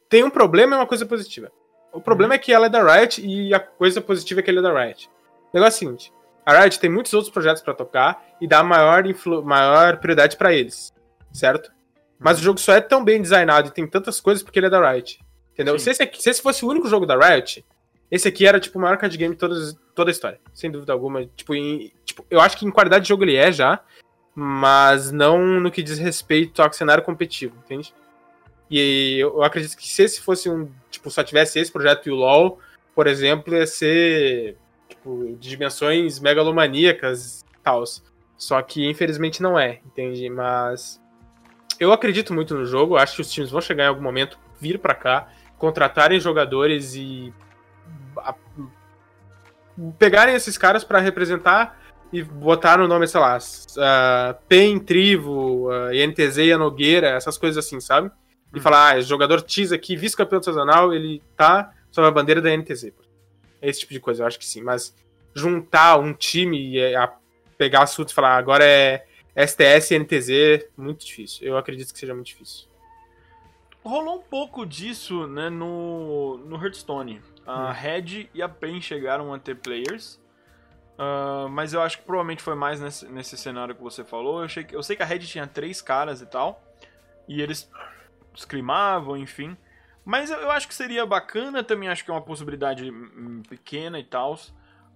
tem um problema e uma coisa positiva. O problema é que ela é da Riot e a coisa positiva é que ele é da Riot. O negócio é o seguinte: a Riot tem muitos outros projetos pra tocar e dá maior, influ- maior prioridade pra eles, certo? Mas o jogo só é tão bem designado e tem tantas coisas porque ele é da Riot. Entendeu? Sim. Se esse, aqui- se esse fosse o único jogo da Riot, esse aqui era tipo o maior card game de todas, toda a história. Sem dúvida alguma. Tipo, em- tipo, eu acho que em qualidade de jogo ele é já, mas não no que diz respeito ao cenário competitivo, entende? E eu acredito que se esse fosse um. Tipo, só tivesse esse projeto e o LoL, por exemplo, ia ser. Tipo, de dimensões megalomaníacas e tal. Só que infelizmente não é, entende? Mas. Eu acredito muito no jogo, acho que os times vão chegar em algum momento, vir pra cá, contratarem jogadores e. pegarem esses caras pra representar e botaram o nome, sei lá, uh, PEN, Trivo, uh, INTZ e Nogueira, essas coisas assim, sabe? E Hum. falar, ah, jogador X aqui, vice-campeão sazonal, ele tá sob a bandeira da NTZ. Esse tipo de coisa, eu acho que sim. Mas juntar um time e a pegar assunto e falar, agora é STS e NTZ, muito difícil. Eu acredito que seja muito difícil. Rolou um pouco disso, né, no, no Hearthstone. A Hum. Red e a PEN chegaram a ter players. Ah, mas eu acho que provavelmente foi mais nesse, nesse cenário que você falou. Eu, achei que, eu sei que a Red tinha três caras e tal. E eles scrimavam, enfim. Mas eu, eu acho que seria bacana, também acho que é uma possibilidade hum, pequena e tal.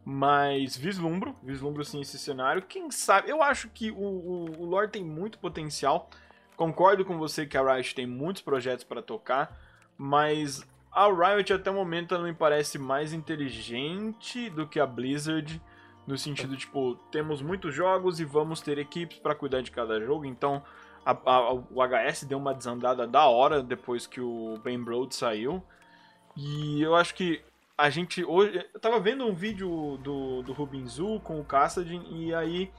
Mas vislumbro, vislumbro sim esse cenário. Quem sabe, eu acho que o, o, o lore tem muito potencial. Concordo com você que a Riot tem muitos projetos para tocar, mas a Riot até o momento ela me parece mais inteligente do que a Blizzard, no sentido tipo, temos muitos jogos e vamos ter equipes para cuidar de cada jogo, então a- a- o HS deu uma desandada da hora depois que o Ben Broad saiu. E eu acho que a gente hoje. Eu tava vendo um vídeo do, do Rubinzu com o Kassadin e aí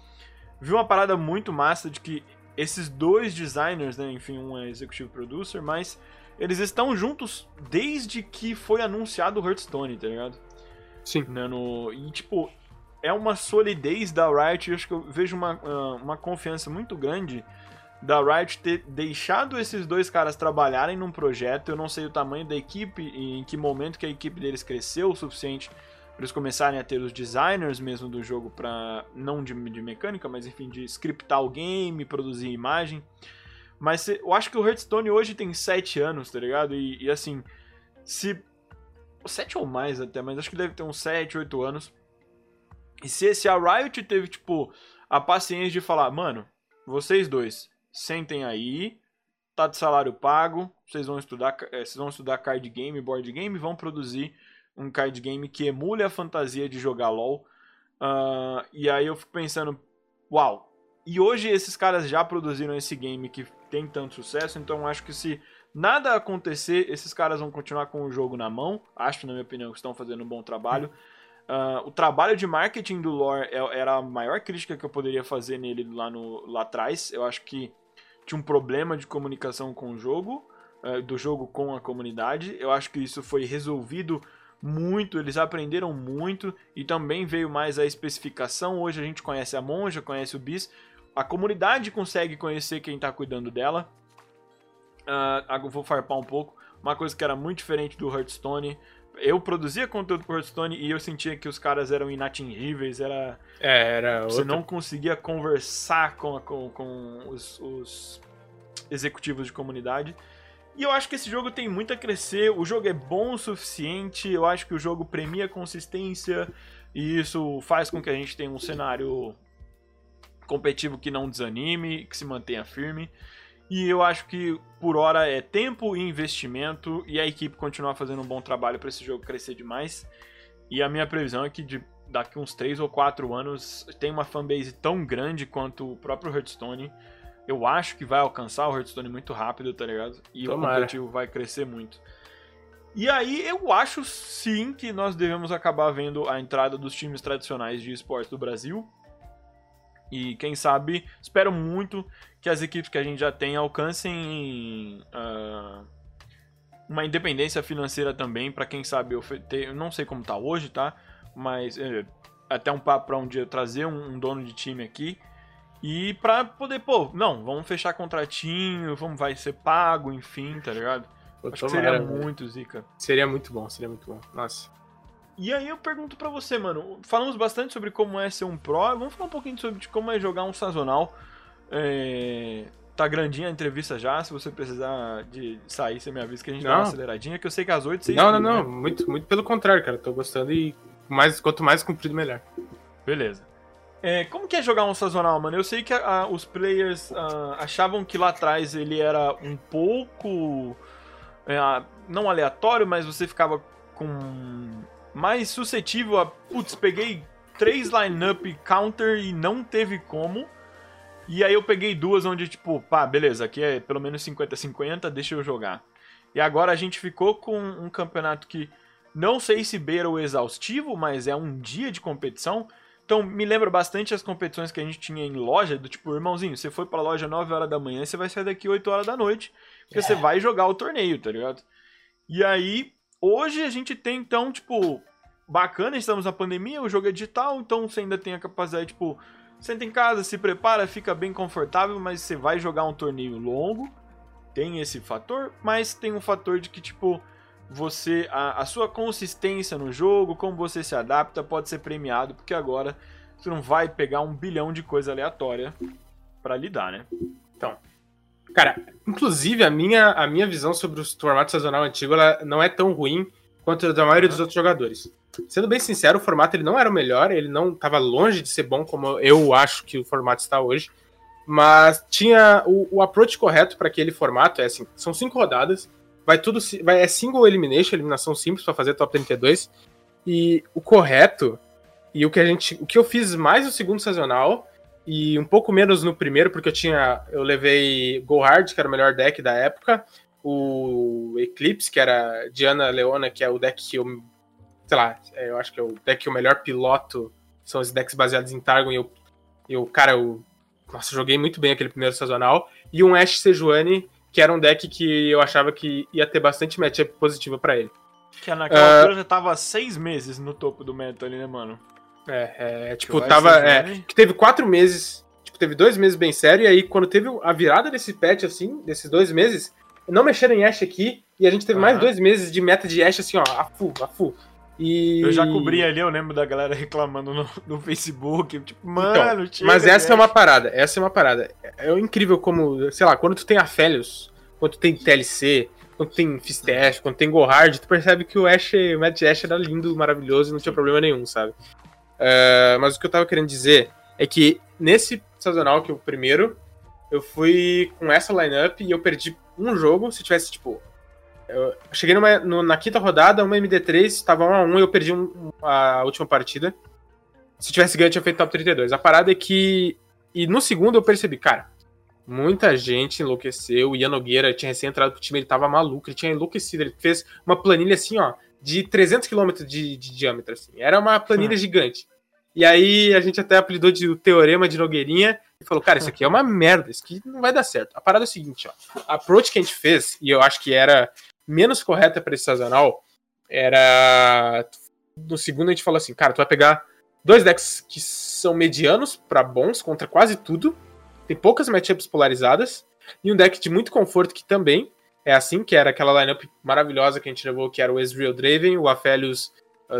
vi uma parada muito massa de que esses dois designers, né? Enfim, um é executive producer, mas eles estão juntos desde que foi anunciado o Hearthstone, tá ligado? Sim. Né, no, e tipo, é uma solidez da Riot, eu acho que eu vejo uma, ah, uma confiança muito grande da Riot ter deixado esses dois caras trabalharem num projeto. Eu não sei o tamanho da equipe e em que momento que a equipe deles cresceu o suficiente para eles começarem a ter os designers mesmo do jogo para não de, de mecânica, mas enfim, de scriptar o game, produzir imagem. Mas eu acho que o Hearthstone hoje tem 7 anos, tá ligado? E, e, assim, se 7 ou mais até, mas acho que deve ter uns 7, 8 anos. E se, se a Riot teve, tipo, a paciência de falar, mano, vocês dois, sentem aí, tá de salário pago, vocês vão estudar, eh, vocês vão estudar card game, board game, vão produzir um card game que emule a fantasia de jogar LoL. Ah, e aí eu fico pensando, uau. E hoje esses caras já produziram esse game que tem tanto sucesso, então acho que se nada acontecer, esses caras vão continuar com o jogo na mão. Acho, na minha opinião, que estão fazendo um bom trabalho. Ah, o trabalho de marketing do lore é- era a maior crítica que eu poderia fazer nele lá, no, lá atrás. Eu acho que tinha um problema de comunicação com o jogo, eh, do jogo com a comunidade. Eu acho que isso foi resolvido muito, eles aprenderam muito e também veio mais a especificação. Hoje a gente conhece a monja, conhece o bis, a comunidade consegue conhecer quem tá cuidando dela. Eu vou farpar um pouco. Uma coisa que era muito diferente do Hearthstone. Eu produzia conteúdo pro Hearthstone e eu sentia que os caras eram inatingíveis, era É, era você outra... não conseguia conversar com, a- com, com os, os executivos de comunidade. E eu acho que esse jogo tem muito a crescer. O jogo é bom o suficiente. Eu acho que o jogo premia consistência. E isso faz com que a gente tenha um cenário competitivo que não desanime, que se mantenha firme. E eu acho que por hora é tempo e investimento. E a equipe continuar fazendo um bom trabalho para esse jogo crescer demais. E a minha previsão é que de daqui uns 3 ou 4 anos tem uma fanbase tão grande quanto o próprio Hearthstone. Eu acho que vai alcançar o Hearthstone muito rápido, tá ligado? E Tomara. o competitivo vai crescer muito. E aí eu acho sim que nós devemos acabar vendo a entrada dos times tradicionais de esportes do Brasil. E quem sabe, espero muito que as equipes que a gente já tem alcancem ah, uma independência financeira também, para quem sabe eu não sei como tá hoje, tá? Mas é, até um papo pra um dia trazer um, um dono de time aqui e pra poder, pô, não, vamos fechar contratinho, vamos vai ser pago, enfim, tá ligado? Pô, Acho que seria velho. muito zica. Seria muito bom, seria muito bom. Nossa. E aí eu pergunto pra você, mano, falamos bastante sobre como é ser um pro, vamos falar um pouquinho sobre como é jogar um sazonal. É, Tá grandinha a entrevista já, se você precisar de sair, você me avisa que a gente dá uma Não. aceleradinha, que eu sei que às 8 você Não, não, não. né? Muito, muito pelo contrário, cara. Tô gostando e mais, quanto mais comprido, melhor. Beleza. É, como que é jogar um sazonal, mano? Eu sei que ah, os players ah, achavam que lá atrás ele era um pouco. é, não aleatório, mas você ficava com. mais suscetível a. Putz, peguei três line-up counter e não teve como. E aí eu peguei duas onde, tipo, pá, beleza, aqui é pelo menos 50-50, deixa eu jogar. E agora a gente ficou com um campeonato que não sei se beira o exaustivo, mas é um dia de competição. Então, me lembra bastante as competições que a gente tinha em loja, do tipo, irmãozinho, você foi pra loja 9 horas da manhã, você vai sair daqui 8 horas da noite, porque você vai jogar o torneio, tá ligado? E aí, hoje a gente tem, então, tipo, bacana, estamos na pandemia, o jogo é digital, então você ainda tem a capacidade, tipo, senta em casa, se prepara, fica bem confortável, mas você vai jogar um torneio longo, tem esse fator, mas tem um fator de que, tipo, você a, a sua consistência no jogo, como você se adapta, pode ser premiado, porque agora você não vai pegar um bilhão de coisa aleatória pra lidar, né? Cara, inclusive a minha, a minha visão sobre o formato sazonal antigo ela não é tão ruim quanto a da maioria dos outros jogadores. Sendo bem sincero, o formato ele não era o melhor, ele não estava longe de ser bom como eu acho que o formato está hoje, mas tinha o, o approach correto para aquele formato é assim, são cinco rodadas, vai tudo vai é single elimination, eliminação simples para fazer top 32 e o correto e o que a gente, o que eu fiz mais no segundo sazonal e um pouco menos no primeiro, porque eu tinha. Eu levei Go Hard, que era o melhor deck da época. O Eclipse, que era Diana Leona, que é o deck que eu. Sei lá, é, eu acho que é o deck eu melhor piloto. São os decks baseados em Targon. E eu, eu cara, eu. Nossa, joguei muito bem aquele primeiro sazonal. E um Ash Sejuani, que era um deck que eu achava que ia ter bastante matchup positiva pra ele. Que naquela Ah. altura já tava seis meses no topo do meta ali, né, mano? É, é, tipo, tava. É, que teve quatro meses. Tipo, teve dois meses bem sério. E aí, quando teve a virada desse patch, assim, desses dois meses, não mexeram em Ash aqui. E a gente teve mais Aham. dois meses de meta de Ash, assim, ó, a full, a full. E... Eu já cobri ali, eu lembro da galera reclamando no, no Facebook. Tipo, Então, mano, chega mas de essa é uma parada, essa é uma parada. É incrível como, sei lá, quando tu tem Aphelios, quando tu tem TLC, quando tu tem Fistech, quando tem Gohard, tu percebe que o Ash, o Mad Ash era lindo, maravilhoso e não tinha problema nenhum, sabe? É, mas o que eu tava querendo dizer é que nesse sazonal, que é o primeiro, eu fui com essa lineup e eu perdi um jogo. Se tivesse, tipo. Eu cheguei numa, no- na quinta rodada, uma MD3, tava 1 a 1 e eu perdi um- a última partida. Se tivesse ganho, eu tinha feito top 32. A parada é que. E no segundo eu percebi, cara, muita gente enlouqueceu. O Ian Nogueira tinha recém entrado pro time, ele tava maluco, ele tinha enlouquecido. Ele fez uma planilha assim, ó, de 300 km de, de diâmetro, assim. Era uma planilha gigante. E aí a gente até apelidou de o Teorema de Nogueirinha e falou, cara, isso aqui é uma merda, isso aqui não vai dar certo. A parada é o seguinte, ó. A approach que a gente fez, e eu acho que era menos correta para esse sazonal, era. No segundo a gente falou assim, cara, tu vai pegar dois decks que são medianos para bons contra quase tudo. Tem poucas matchups polarizadas. E um deck de muito conforto que também é assim, que era aquela lineup maravilhosa que a gente levou, que era o Ezreal Draven, o Aphelios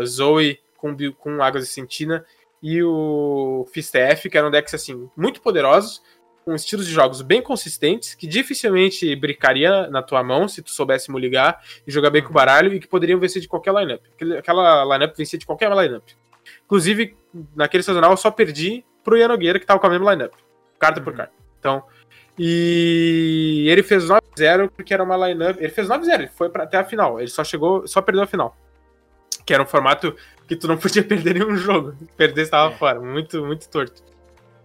Zoe com, com Águas de Sentina e o Fistef, que eram decks assim, muito poderosos, com estilos de jogos bem consistentes, que dificilmente brincaria na tua mão se tu soubesse ligar e jogar bem com o baralho e que poderiam vencer de qualquer lineup. Aquela lineup vencia de qualquer lineup. Inclusive, naquele sazonal eu só perdi pro Ian Nogueira, que tava com a mesma lineup. Carta por carta. Então. E ele fez 9-0 porque era uma lineup. Ele fez 9-0, ele foi pra, até a final. Ele só chegou, só perdeu a final. Que era um formato que tu não podia perder nenhum jogo. Perder estava É. fora. Muito, muito torto.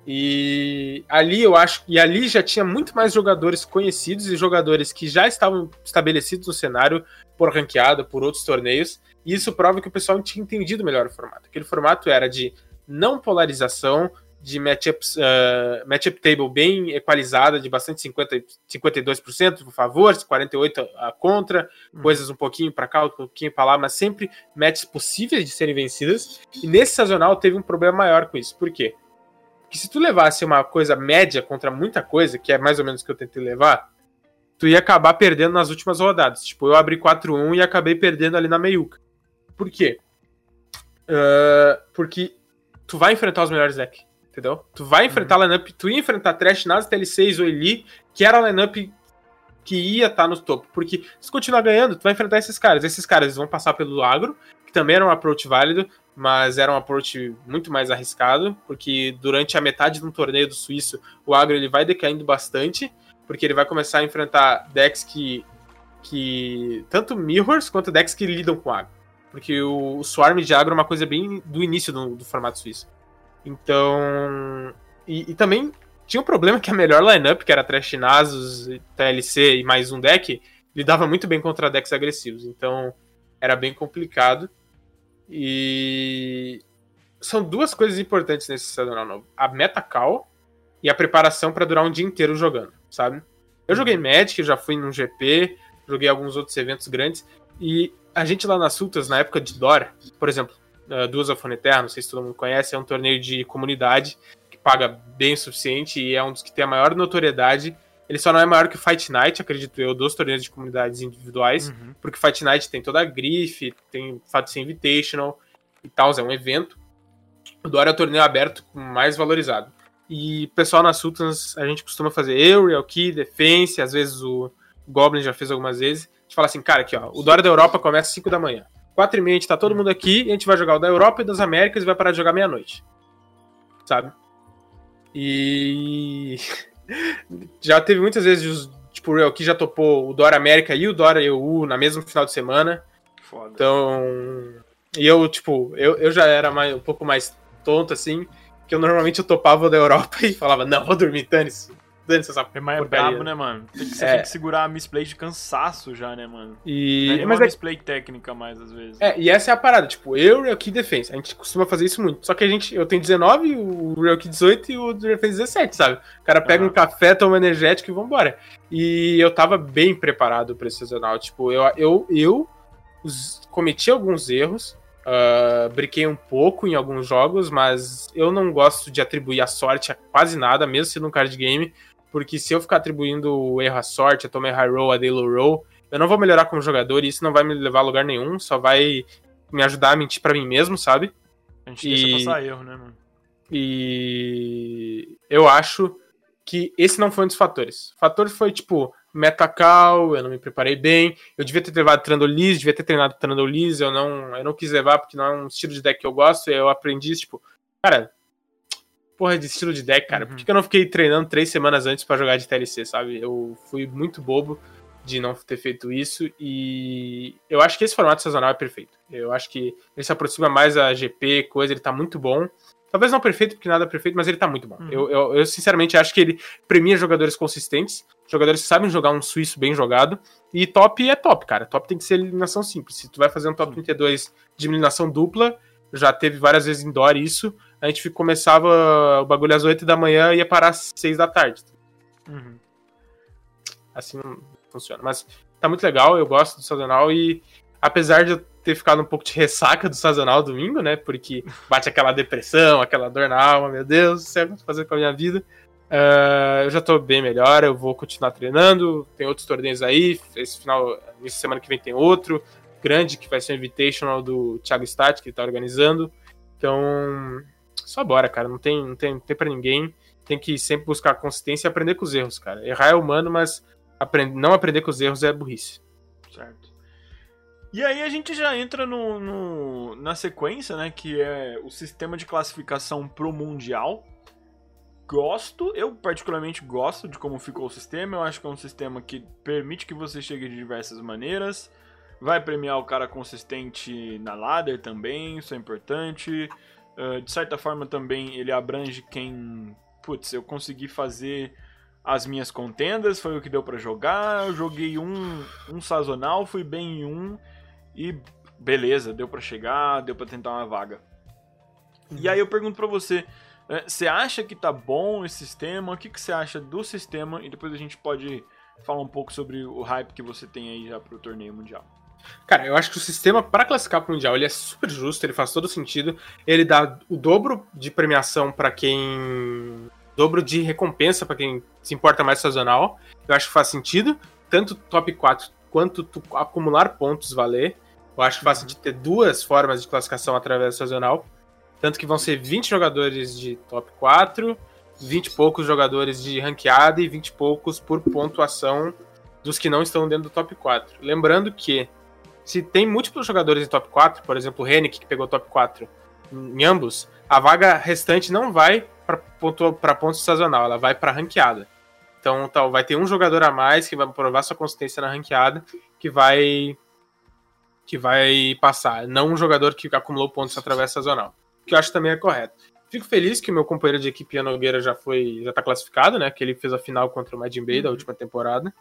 E ali eu acho. E ali já tinha muito mais jogadores conhecidos e jogadores que já estavam estabelecidos no cenário por ranqueada, por outros torneios. E isso prova que o pessoal tinha entendido melhor o formato. Aquele formato era de não polarização, de matchups, uh, matchup table bem equalizada, de bastante 50, 52% a favor, 48% a contra, Hum. coisas um pouquinho para cá, um pouquinho para lá, mas sempre matches possíveis de serem vencidas. E nesse sazonal teve um problema maior com isso. Por quê? Porque se tu levasse uma coisa média contra muita coisa, que é mais ou menos o que eu tentei levar, tu ia acabar perdendo nas últimas rodadas. Tipo, eu abri 4-1 e acabei perdendo ali na meiuca. Por quê? Ah, porque tu vai enfrentar os melhores decks, entendeu? Tu vai enfrentar a lineup, tu ia enfrentar Trash, Nas, TL6 ou Eli, que era a lineup que ia estar no topo. Porque se continuar ganhando, tu vai enfrentar esses caras. Esses caras eles vão passar pelo agro, que também era um approach válido, mas era um approach muito mais arriscado, porque durante a metade de um torneio do suíço, o agro ele vai decaindo bastante, porque ele vai começar a enfrentar decks que. que tanto mirrors quanto decks que lidam com agro. Porque o, o Swarm de agro é uma coisa bem do início do, do formato suíço. Então. E, e também tinha um problema que a melhor lineup, que era Trash Nasus, TLC e mais um deck, lidava muito bem contra decks agressivos. Então era bem complicado. E. são duas coisas importantes nesse sazonal novo: a meta call e a preparação pra durar um dia inteiro jogando, sabe? Eu joguei Magic, eu já fui num GP, joguei alguns outros eventos grandes, e a gente lá nas Sultas, na época de Dora, por exemplo, uh, Duas Terra, não sei se todo mundo conhece, é um torneio de comunidade que paga bem o suficiente e é um dos que tem a maior notoriedade. Ele só não é maior que o Fight Night, acredito eu, dos torneios de comunidades individuais, Uhum. porque o Fight Night tem toda a grife, tem o fato de ser invitational e tal, é um evento. O Dora é o torneio aberto mais valorizado. E pessoal nas Sultans, a gente costuma fazer eu, Real Key, Defense, às vezes o Goblin já fez algumas vezes. A gente fala assim, cara, aqui ó, o Dora da Europa começa às 5 da manhã. 4 e meia a gente tá todo mundo aqui e a gente vai jogar o da Europa e das Américas e vai parar de jogar meia-noite. Sabe? E. já teve muitas vezes, tipo, Real Key já topou o Dora América e o Dora EU na mesma final de semana. Foda. Então. E eu, tipo, eu, eu já era mais, um pouco mais tonto, assim, que eu normalmente eu topava da Europa e falava, não, vou dormir, dane-se. Dane-se essa É mais porcaria. brabo, né, mano? Tem que, você É. tem que segurar a misplay de cansaço já, né, mano? É E... nem Mas uma é, misplay técnica mais, às vezes. é, e essa é a parada, tipo, eu e o Key Defense, a gente costuma fazer isso muito. Só que a gente, eu tenho 19, o Real Key 18 e o Defense 17, sabe? O cara pega Aham. um café, toma energético e vambora. E eu tava bem preparado pra esse sazonal. Tipo, eu, eu, eu os- cometi alguns erros, ah, briquei um pouco em alguns jogos, mas eu não gosto de atribuir a sorte a quase nada, mesmo sendo um card game, porque se eu ficar atribuindo o erro à sorte, a tomei high roll, a day low roll, eu não vou melhorar como jogador e isso não vai me levar a lugar nenhum, só vai me ajudar a mentir pra mim mesmo, sabe? A gente deixa E- passar erro, né, mano? E eu acho que esse não foi um dos fatores. O fator foi, tipo, metacal, eu não me preparei bem, eu devia ter levado Trandolize, devia ter treinado Trandolize, eu não, eu não quis levar porque não é um estilo de deck que eu gosto, eu aprendi, tipo, cara, porra de estilo de deck, cara, Uhum. por que que eu não fiquei treinando três semanas antes pra jogar de TLC, sabe? Eu fui muito bobo de não ter feito isso, e eu acho que esse formato sazonal é perfeito. Eu acho que ele se aproxima mais a GP, coisa, ele tá muito bom. Talvez não perfeito, porque nada é perfeito, mas ele tá muito bom. Uhum. Eu, eu, eu, sinceramente acho que ele premia jogadores consistentes, jogadores que sabem jogar um suíço bem jogado. E top é top, cara. Top tem que ser eliminação simples. Se tu vai fazer um top 32 de eliminação dupla, já teve várias vezes indoor isso. A gente começava o bagulho às 8 da manhã e ia parar às 6 da tarde. Uhum. Assim não funciona. Mas tá muito legal, eu gosto do sazonal e apesar de eu ter ficado um pouco de ressaca do sazonal domingo, né? Porque bate aquela depressão, aquela dor na alma, meu Deus, o que fazendo com a minha vida? Ah, eu já tô bem melhor, eu vou continuar treinando, tem outros torneios aí, esse final, essa semana que vem tem outro, grande, que vai ser o Invitational do Thiago Stat, que ele tá organizando. Então, só bora, cara, não tem, não tem, não tem pra ninguém, tem que sempre buscar consistência e aprender com os erros, cara. Errar é humano, mas aprend- não aprender com os erros é burrice. Certo. E aí a gente já entra no, no- na sequência, né? Que é o sistema de classificação pro Mundial. Gosto, eu particularmente gosto de como ficou o sistema. Eu acho que é um sistema que permite que você chegue de diversas maneiras. Vai premiar o cara consistente na ladder também, isso é importante. Ah, de certa forma também ele abrange quem. Putz, eu consegui fazer as minhas contendas, foi o que deu pra jogar. Eu joguei um, um sazonal, fui bem em um e beleza, deu pra chegar, deu pra tentar uma vaga. E aí eu pergunto pra você, eh, você acha que tá bom esse sistema? O que, que você acha do sistema? E depois a gente pode falar um pouco sobre o hype que você tem aí já pro torneio mundial. Cara, eu acho que o sistema para classificar pro Mundial ele é super justo, ele faz todo sentido. Ele dá o dobro de premiação para quem. dobro de recompensa para quem se importa mais sazonal. Eu acho que faz sentido. Tanto top 4 quanto acumular pontos valer. Eu acho que faz sentido ter duas formas de classificação através do sazonal. Tanto que vão ser 20 jogadores de top 4, 20 e poucos jogadores de ranqueada e 20 e poucos por pontuação dos que não estão dentro do top 4. Lembrando que se tem múltiplos jogadores em top 4, por exemplo, o Henrique que pegou top 4 em ambos, a vaga restante não vai para ponto, pra ponto sazonal, ela vai para ranqueada. Então tal, vai ter um jogador a mais que vai provar sua consistência na ranqueada, que vai que vai passar, não um jogador que acumulou pontos através sazonal. Que eu acho também é correto. Fico feliz que o meu companheiro de equipe Ian Nogueira já foi já tá classificado, né? Que ele fez a final contra o Majin Bay da última temporada.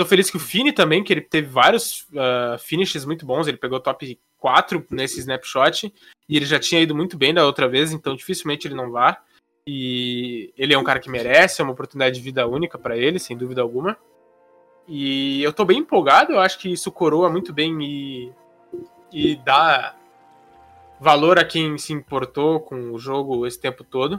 Tô feliz que o Fini também, que ele teve vários uh, finishes muito bons. Ele pegou top 4 nesse snapshot. E ele já tinha ido muito bem da outra vez, então dificilmente ele não vá. E ele é um cara que merece, é uma oportunidade de vida única para ele, sem dúvida alguma. E eu tô bem empolgado, eu acho que isso coroa muito bem e, e dá valor a quem se importou com o jogo esse tempo todo.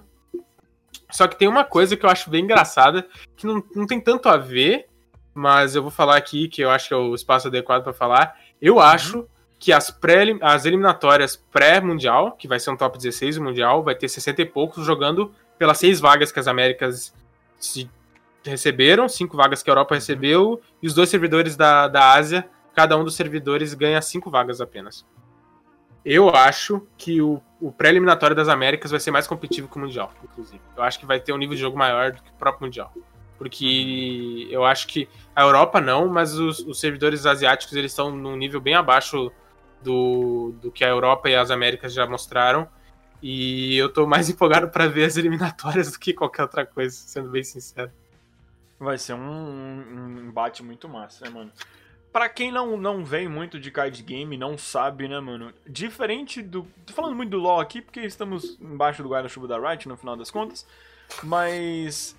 Só que tem uma coisa que eu acho bem engraçada, que não, não tem tanto a ver, mas eu vou falar aqui, que eu acho que é o espaço adequado para falar. Eu acho que as, pré, as eliminatórias pré-mundial, que vai ser um top 16 mundial, vai ter 60 e poucos jogando pelas seis vagas que as Américas se receberam, cinco vagas que a Europa recebeu, e os dois servidores da, da Ásia, cada um dos servidores ganha cinco vagas apenas. Eu acho que o, o pré-eliminatório das Américas vai ser mais competitivo que o Mundial, inclusive. Eu acho que vai ter um nível de jogo maior do que o próprio Mundial. Porque eu acho que a Europa não, mas os, os servidores asiáticos eles estão num nível bem abaixo do, do que a Europa e as Américas já mostraram. E eu tô mais empolgado para ver as eliminatórias do que qualquer outra coisa, sendo bem sincero. Vai ser um, um embate muito massa, né, mano? Pra quem não, não vem muito de card game, não sabe, né, mano? Diferente do. Tô falando muito do LoL aqui, porque estamos embaixo do guarda-chuva da Riot, no final das contas. Mas.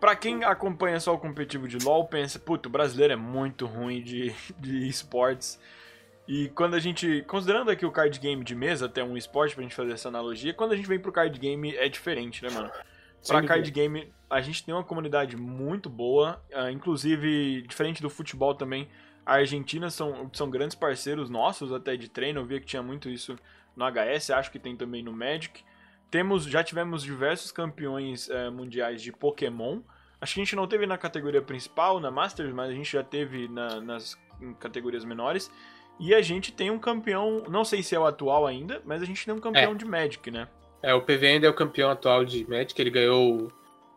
Pra quem acompanha só o competitivo de LoL, pensa, puto, o brasileiro é muito ruim de, de esportes. E quando a gente. Considerando aqui o card game de mesa, até um esporte pra gente fazer essa analogia, quando a gente vem pro card game é diferente, né, mano? Pra card game, a gente tem uma comunidade muito boa, uh, inclusive, diferente do futebol também, a Argentina são, são grandes parceiros nossos até de treino, eu via que tinha muito isso no HS, acho que tem também no Magic. Temos, já tivemos diversos campeões uh, mundiais de Pokémon, acho que a gente não teve na categoria principal, na Masters, mas a gente já teve na, nas categorias menores. E a gente tem um campeão, não sei se é o atual ainda, mas a gente tem um campeão É. de Magic, né? É, o PV ainda é o campeão atual de Magic, ele ganhou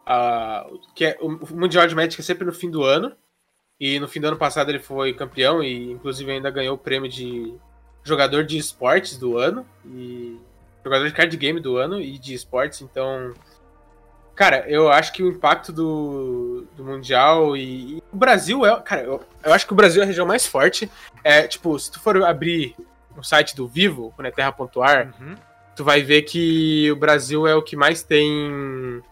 a, que é, o o Mundial de Magic é sempre no fim do ano. E no fim do ano passado ele foi campeão e inclusive ainda ganhou o prêmio de jogador de esportes do ano e jogador de card game do ano e de esportes, então Cara, eu acho que o impacto do, do Mundial e, e o Brasil é. Cara, eu, eu acho que o Brasil é a região mais forte. É, tipo, se tu for abrir o site do Vivo, o Neterra.ar, Uhum. tu vai ver que o Brasil é o que mais tem,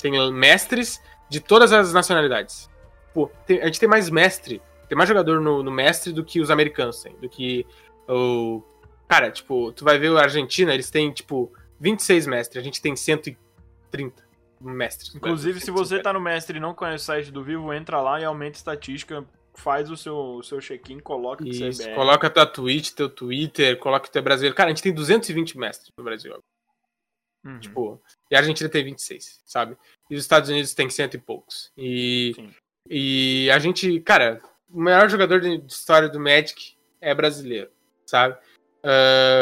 tem mestres de todas as nacionalidades. Pô, tem- a gente tem mais mestre, tem mais jogador no, no mestre do que os americanos têm, do que o... Cara, tipo, tu vai ver a Argentina, eles têm, tipo, 26 mestres, a gente tem 130 mestres. Inclusive, se você tá no mestre e não conhece o site do Vivo, entra lá e aumenta a estatística, faz o seu, o seu check-in, coloca que é Isso, BR. coloca tua Twitch, teu Twitter, coloca que tu é brasileiro. Cara, a gente tem 220 mestres no Brasil. Uhum. Tipo, e a Argentina tem 26, sabe? E os Estados Unidos tem cento e poucos. E, Sim. e a gente, cara, o maior jogador de história do Magic é brasileiro, sabe?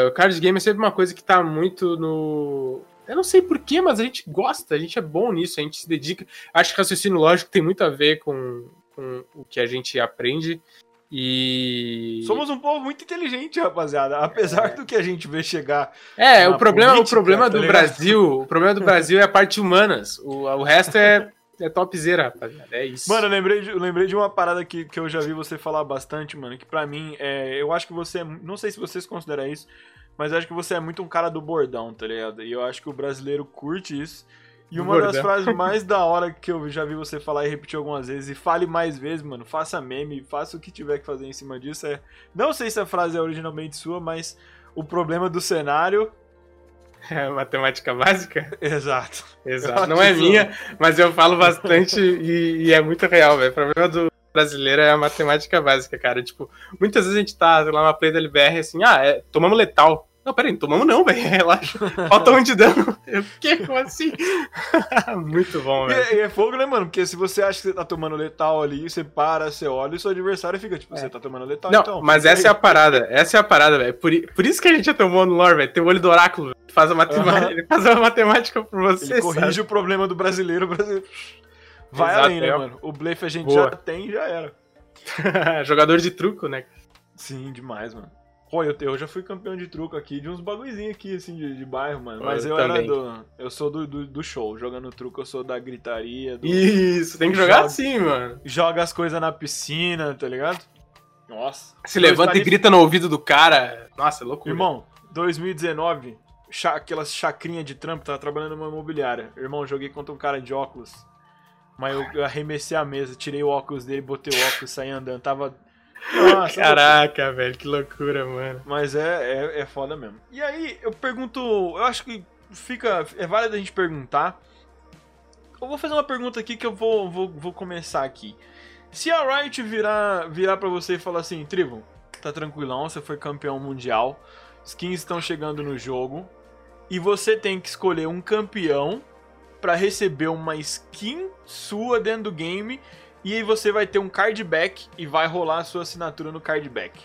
O card game é sempre uma coisa que tá muito no. Eu não sei porquê, mas a gente gosta, a gente é bom nisso, a gente se dedica. Acho que raciocínio lógico tem muito a ver com, com o que a gente aprende. E. Somos um povo muito inteligente, rapaziada. Apesar do que a gente vê chegar. É, o problema, política, o problema tá do? Brasil, o problema do Brasil é a parte humanas. O, o resto é, é topzera, rapaziada. É isso. Mano, eu lembrei de, eu lembrei de uma parada que, que eu já vi você falar bastante, mano. Que pra mim, é, eu acho que você. é- Não sei se vocês consideram isso, mas eu acho que você é muito um cara do bordão, tá ligado? E eu acho que o brasileiro curte isso. E uma das bordão. frases mais da hora que eu já vi você falar e repetir algumas vezes, e fale mais vezes, mano, faça meme, faça o que tiver que fazer em cima disso. É... Não sei se a frase é originalmente sua, mas o problema do cenário. É matemática básica? Exato. Exato. Não é minha, mas eu falo bastante e, e é muito real, velho. O problema do brasileiro é a matemática básica, cara. Tipo, muitas vezes a gente tá lá na play da LBR assim, ah, é, tomamos letal. Não, peraí, não tomamos não, velho. Relaxa. Falta um de dano. Eu, que? Como assim? muito bom, E velho. é, e é fogo, né, mano? Porque se você acha que você tá tomando letal ali, você para, você olha e seu adversário fica tipo, você tá tomando letal, É. Não, então. mas fica essa é a parada. Essa é a parada, velho. Por, por isso que a gente já tomou no lore, velho. Tem o olho do oráculo, velho. Faz a matemática. Aham. Ele faz a matemática por você. Ele corrige o problema do brasileiro, brasileiro. Vai Exato, além, né, é. mano? O blefe a gente Boa. já tem e já era. sabe? Jogador de truco, né? Sim, demais, mano. Pô, eu, eu já fui campeão de truco aqui, de uns bagulhozinhos aqui, assim, de, de bairro, mano. Mas eu, Eu era do. Eu sou do, do, do show. Jogando truco, eu sou da gritaria. Do, Isso, tem que jogar Joga. assim, mano. Joga as coisas na piscina, tá ligado? Nossa. Se levanta e grita no ouvido do cara. Nossa, é loucura. Irmão, 2019, cha- aquelas chacrinhas de trampo, tava trabalhando numa imobiliária. Irmão, joguei contra um cara de óculos. Mas eu, arremessei a mesa, tirei o óculos dele, botei o óculos, saí andando. Tava. Nossa, Caraca, velho, que loucura, mano. Mas é, é, é foda mesmo. E aí, eu pergunto. Eu acho que fica. É válido a gente perguntar. Eu vou fazer uma pergunta aqui que eu vou, vou, vou começar aqui. Se a Riot virar, virar pra você e falar assim, Trivo, tá tranquilão, você foi campeão mundial, skins estão chegando no jogo, e você tem que escolher um campeão pra receber uma skin sua dentro do game, e aí você vai ter um card back e vai rolar a sua assinatura no card back.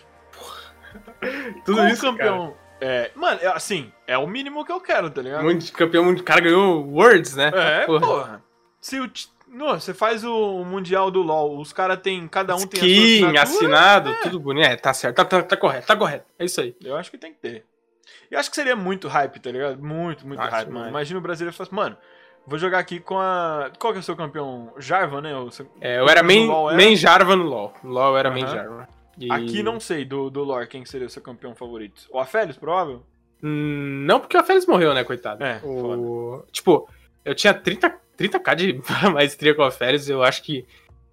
Tudo Qual isso, campeão. É, mano, é, assim, é o mínimo que eu quero, tá cara. ligado? Muito campeão. O cara ganhou Worlds, né? É, Porra. porra. Se o, não, você faz o Mundial do LoL, os caras tem. Cada um tem a Skin, sua assinatura. assinado, é. tudo bonito. É, tá certo, tá, tá, tá correto, tá correto. É isso aí. Eu acho que tem que ter. Eu acho que seria muito hype, tá ligado? Muito, muito Ah, hype, mano. Imagina o brasileiro e fala assim, mano, vou jogar aqui com a. Qual que é o seu campeão? Jarvan, né? O seu- É, eu era main, era- main Jarvan no LoL. No LoL era main Aham. Jarvan. E- Aqui não sei do, do lore quem que seria o seu campeão favorito. O Aphelios, provável? Hum, Não porque o Félix morreu, né, coitado. É, o... Tipo, eu tinha 30, 30k de maestria com o Félix, eu acho que.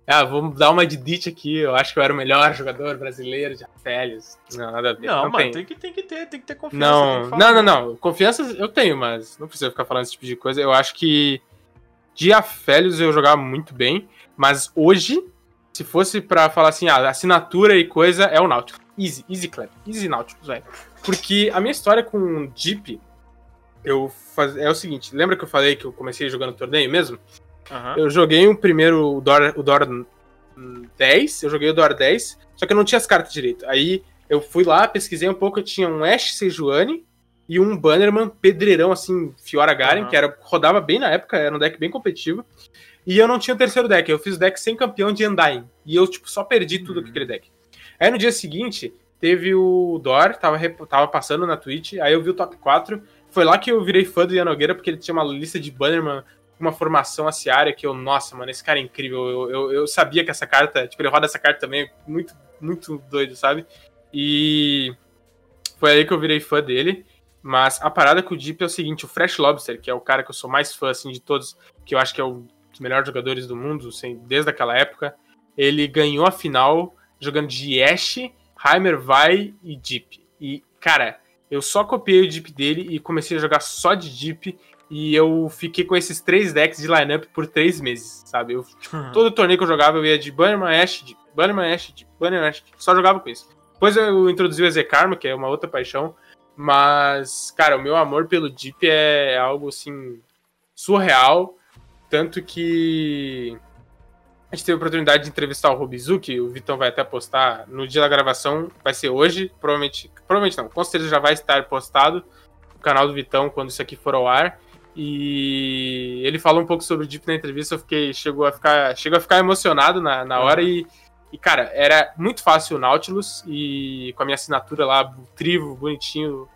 Ah, vamos dar uma de dit aqui. Eu acho que eu era o melhor jogador brasileiro de Félix. Não, nada a ver. Não, mano, tem. que, tem que ter, tem que ter confiança. Não, não, não, não. Confiança eu tenho, mas não precisa ficar falando esse tipo de coisa. Eu acho que de Afélios eu jogava muito bem, mas hoje, se fosse pra falar assim, ah, assinatura e coisa, é o Nautilus. Easy, easy clap, easy Nautilus, velho. Porque a minha história com o Deep, eu faz... é o seguinte, lembra que eu falei que eu comecei jogando torneio mesmo? Aham. Eu joguei o primeiro, o Dor, o Dor hum, 10, eu joguei o Dor 10, só que eu não tinha as cartas direito. Aí eu fui lá, pesquisei um pouco, eu tinha um Ash Sejuani e um Bannerman pedreirão, assim, Fiora Garen, Aham. que era, rodava bem na época, era um deck bem competitivo. E eu não tinha o terceiro deck, eu fiz o deck sem campeão de Undying. E eu, tipo, só perdi tudo Uhum. com aquele deck. Aí no dia seguinte, teve o Dor, tava, tava passando na Twitch, aí eu vi o top 4. Foi lá que eu virei fã do Ian Nogueira, porque ele tinha uma lista de Bannerman uma formação aciária que eu, nossa, mano, esse cara é incrível. Eu, eu, eu sabia que essa carta, tipo, ele roda essa carta também, muito, muito doido, sabe? E foi aí que eu virei fã dele. Mas a parada com o Deep é o seguinte: o Fresh Lobster, que é o cara que eu sou mais fã, assim, de todos, que eu acho que é um dos melhores jogadores do mundo, assim, desde aquela época, ele ganhou a final jogando de Ashe, Heimer, Vai e Deep. E, cara, eu só copiei o Deep dele e comecei a jogar só de Deep. E eu fiquei com esses três decks de lineup por três meses, sabe? Eu, tipo, todo torneio que eu jogava eu ia de Bannerman Ash, de Bannerman Ash, de Bannerman Ash, só jogava com isso. Depois eu introduzi o EZ Karma, que é uma outra paixão, mas, cara, o meu amor pelo Deep é algo, assim, surreal, tanto que a gente teve a oportunidade de entrevistar o Robizuki, o Vitão vai até postar no dia da gravação, vai ser hoje, provavelmente, provavelmente não, com certeza já vai estar postado no canal do Vitão quando isso aqui for ao ar, e ele falou um pouco sobre o Deep na entrevista, eu fiquei, chegou a ficar, chegou a ficar emocionado na, na hora e, e, cara, era muito fácil o Nautilus e com a minha assinatura lá, trivo, bonitinho.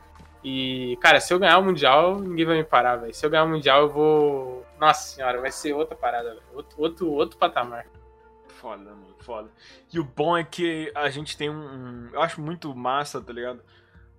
E, cara, se eu ganhar o Mundial, ninguém vai me parar, velho. Se eu ganhar o Mundial, eu vou. Nossa senhora, vai ser outra parada, velho. Outro, outro, outro patamar. Foda, mano, foda. E o bom é que a gente tem um. um- eu acho muito massa, tá ligado?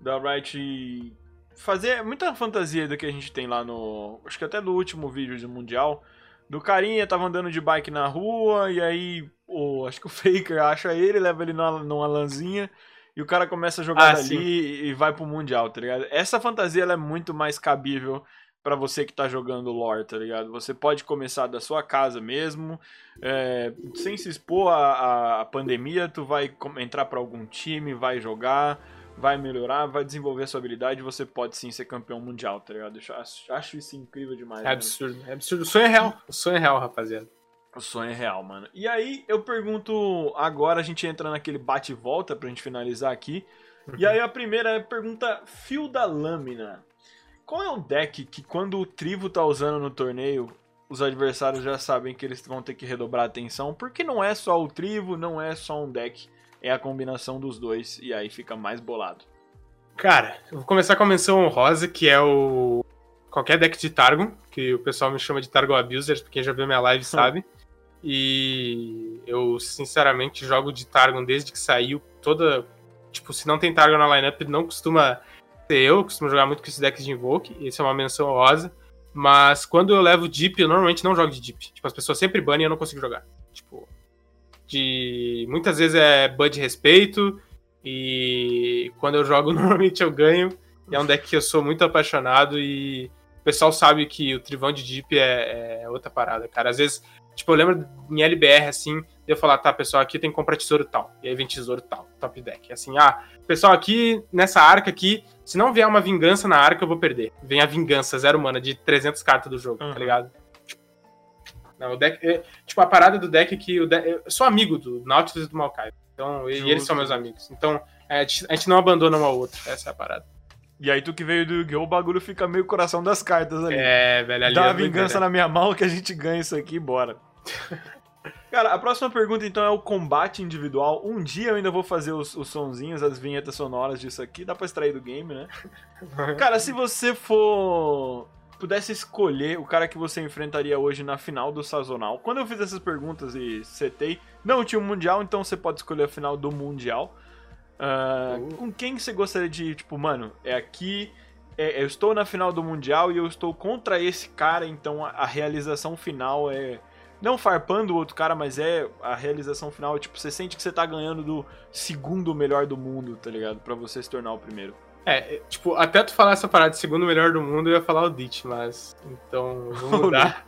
Da Riot fazer muita fantasia do que a gente tem lá no. Acho que até no último vídeo do Mundial. Do carinha tava andando de bike na rua e aí. O, acho que o Faker acha ele, leva ele numa, numa lanzinha. E o cara começa a jogar Ah, sim. e, e vai pro Mundial, tá ligado? Essa fantasia ela é muito mais cabível pra você que tá jogando lore, tá ligado? Você pode começar da sua casa mesmo, é, sem se expor à, à- pandemia, tu vai entrar pra algum time, vai jogar, vai melhorar, vai desenvolver a sua habilidade, você pode sim ser campeão mundial, tá ligado? Eu acho, acho isso incrível demais. É mano. absurdo, é absurdo. O sonho é real. O sonho é real, rapaziada. O sonho é real, mano. E aí eu pergunto agora, a gente entra naquele bate e volta pra gente finalizar aqui. E aí a primeira é pergunta fio da lâmina. Qual é o deck que quando o Trivo tá usando no torneio, os adversários já sabem que eles vão ter que redobrar a atenção? Porque não é só o Trivo, não é só um deck, é a combinação dos dois e aí fica mais bolado. Cara, eu vou começar com a menção honrosa, que é o. Qualquer deck de Targon, que o pessoal me chama de Targon Abusers, quem já viu minha live sabe. E eu, sinceramente, jogo de Targon desde que saiu. Toda. Tipo, se não tem Targon na lineup, não costuma ser eu, costumo jogar muito com esse deck de Invoke, isso é uma menção rosa. Mas quando eu levo Deep, eu normalmente não jogo de Deep. Tipo, as pessoas sempre banem e eu não consigo jogar. De. Muitas vezes é ban de respeito. E quando eu jogo, normalmente eu ganho. E é um deck que eu sou muito apaixonado e o pessoal sabe que o Trivão de Deep é, é outra parada, cara. Às vezes, tipo, eu lembro em LBR, assim, de eu falar, tá, pessoal, aqui tem que comprar tesouro tal. E aí vem tesouro tal, top deck. Assim, ah, pessoal, aqui, nessa arca aqui, se não vier uma vingança na arca, eu vou perder. Vem a vingança, zero mana, de 300 cartas do jogo, Uhum. tá ligado? Não, o deck. é- tipo, a parada do deck é que o deck, eu sou amigo do Nautilus e do Maokai. Então, e Justo. eles são meus amigos. Então, é, a gente não abandona um ao outro. Essa é a parada. E aí tu que veio do Yu-Gi-Oh! o bagulho fica meio coração das cartas ali. É, velho, ali. Dá é vingança na minha mão que a gente ganha isso aqui, bora. Cara, a próxima pergunta então é o combate individual. Um dia eu ainda vou fazer os, os sonzinhos, as vinhetas sonoras disso aqui. Dá pra extrair do game, né? Cara, se você for. Pudesse escolher o cara que você enfrentaria hoje na final do sazonal. Quando eu fiz essas perguntas e setei, não tinha um mundial, então você pode escolher a final do mundial. Uh. Com quem você gostaria de, tipo, mano, é aqui, é- eu estou na final do Mundial e eu estou contra esse cara, então a, a realização final é. Não farpando o outro cara, mas é. A realização final tipo, você sente que você tá ganhando do segundo melhor do mundo, tá ligado? Pra você se tornar o primeiro. É, é, tipo, até tu falar essa parada de segundo melhor do mundo, eu ia falar o Ditch, mas. Então, eu vou mudar.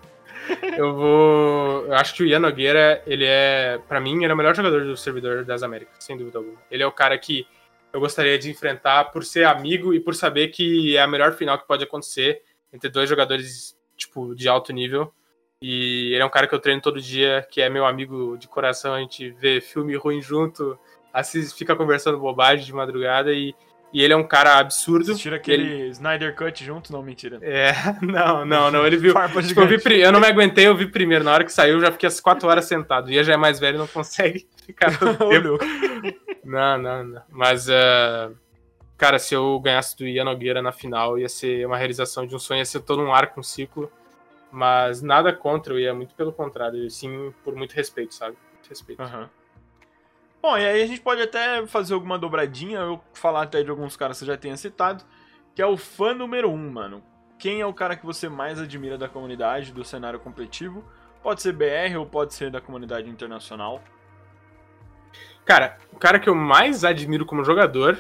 eu vou. Eu acho que o Ian Nogueira, ele é. Pra mim, ele é o melhor jogador do servidor das Américas, sem dúvida alguma. Ele é o cara que eu gostaria de enfrentar por ser amigo e por saber que é a melhor final que pode acontecer entre dois jogadores, tipo, de alto nível. E ele é um cara que eu treino todo dia, que é meu amigo de coração, a gente vê filme ruim junto, assiste, fica conversando bobagem de madrugada e, e ele é um cara absurdo. Tira aquele Ele- Snyder Cut junto? Não, mentira. É, não, não, não, ele viu. Tipo, eu, vi eu não me aguentei, eu vi primeiro. Na hora que saiu, eu já fiquei as quatro horas sentado. Ian já é mais velho, não consegue ficar todo tempo. Não, não, não. Mas, eh, cara, se eu ganhasse do Ian Nogueira na final, ia ser uma realização de um sonho, ia ser todo um arco, um ciclo. Mas nada contra o Ian, muito pelo contrário. e Sim, por muito respeito, sabe? Muito respeito. Aham. Bom, e aí a gente pode até fazer alguma dobradinha, eu falar até de alguns caras que você já tenha citado, que é o fã número um, mano. Quem é o cara que você mais admira da comunidade, do cenário competitivo? Pode ser BR ou pode ser da comunidade internacional. Cara, o cara que eu mais admiro como jogador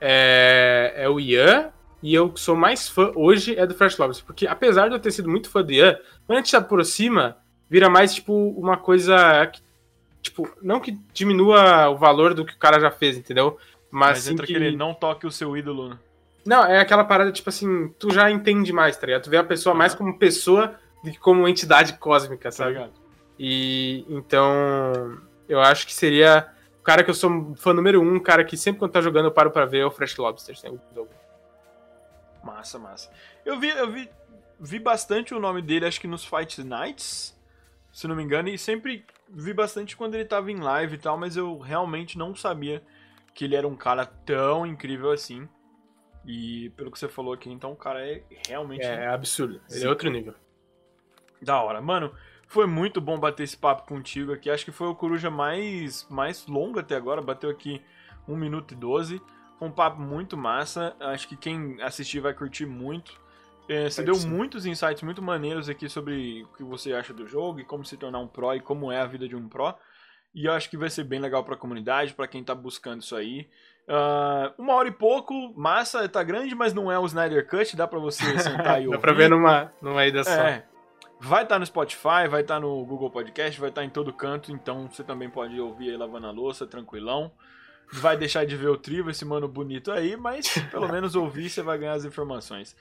é, é o Ian. E eu sou mais fã hoje é do Fresh Lovers. Porque apesar de eu ter sido muito fã do Ian, quando a gente se aproxima, vira mais tipo uma coisa. que- tipo, não que diminua o valor do que o cara já fez, entendeu? Mas, Mas sim entra que... aquele não toque o seu ídolo, né? Não, é aquela parada, tipo assim, tu já entende mais, tá ligado? Tu vê a pessoa mais como pessoa do que como entidade cósmica, Tá sabe? ligado? E então eu acho que seria o cara que eu sou fã número um, um cara que sempre quando tá jogando eu paro pra ver é o Fresh Lobster. sem dúvida. Massa, massa. Eu vi, eu vi, vi bastante o nome dele, acho que nos Fight Nights, se não me engano, e sempre vi bastante quando ele tava em live e tal, mas eu realmente não sabia que ele era um cara tão incrível assim. E pelo que você falou aqui, então o cara é realmente É, é absurdo. Ele Sim. é outro nível. da hora. Mano, foi muito bom bater esse papo contigo aqui. Acho que foi o Coruja mais, mais longo até agora. Bateu aqui 1 minuto e 12. Foi um papo muito massa. Acho que quem assistir vai curtir muito. É, você Vai deu muitos insights muito maneiros aqui sobre o que você acha do jogo e como se tornar um pro e como é a vida de um pro. E eu acho que vai ser bem legal pra comunidade, pra quem tá buscando isso aí. Ah, uma hora e pouco, massa, tá grande, mas não é o Snyder Cut, dá pra você sentar e ouvir. Dá pra ver numa, numa ida só. É. Vai estar no Spotify, vai estar no Google Podcast, vai estar em todo canto, então você também pode ouvir aí lavando a louça, tranquilão. Vai deixar de ver o Trivo, esse mano bonito aí, mas pelo menos ouvir você vai ganhar as informações.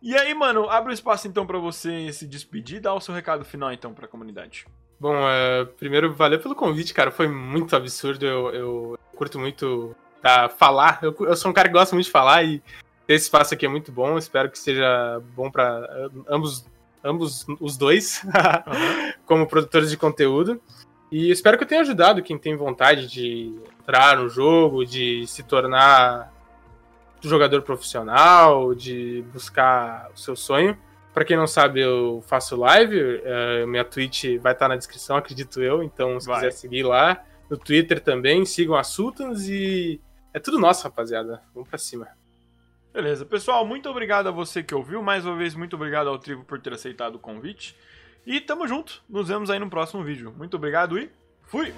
E aí, mano, abre o espaço então pra você se despedir, dá o seu recado final então pra comunidade. Bom, é, primeiro, valeu pelo convite, cara. Foi muito absurdo. Eu, eu curto muito tá, falar. Eu, eu sou um cara que gosta muito de falar e ter esse espaço aqui é muito bom. Espero que seja bom pra ambos, ambos os dois, como produtores de conteúdo. E espero que eu tenha ajudado quem tem vontade de entrar no jogo, de se tornar jogador profissional, de buscar o seu sonho. Pra quem não sabe, eu faço live, eh, minha Twitch vai estar na descrição, acredito eu, então se Vai. quiser seguir lá. No Twitter também, sigam a Sultans e é tudo nosso, rapaziada. Vamos pra cima. Beleza, pessoal, muito obrigado a você que ouviu. Mais uma vez, muito obrigado ao Tribo por ter aceitado o convite. E tamo junto. Nos vemos aí no próximo vídeo. Muito obrigado e fui!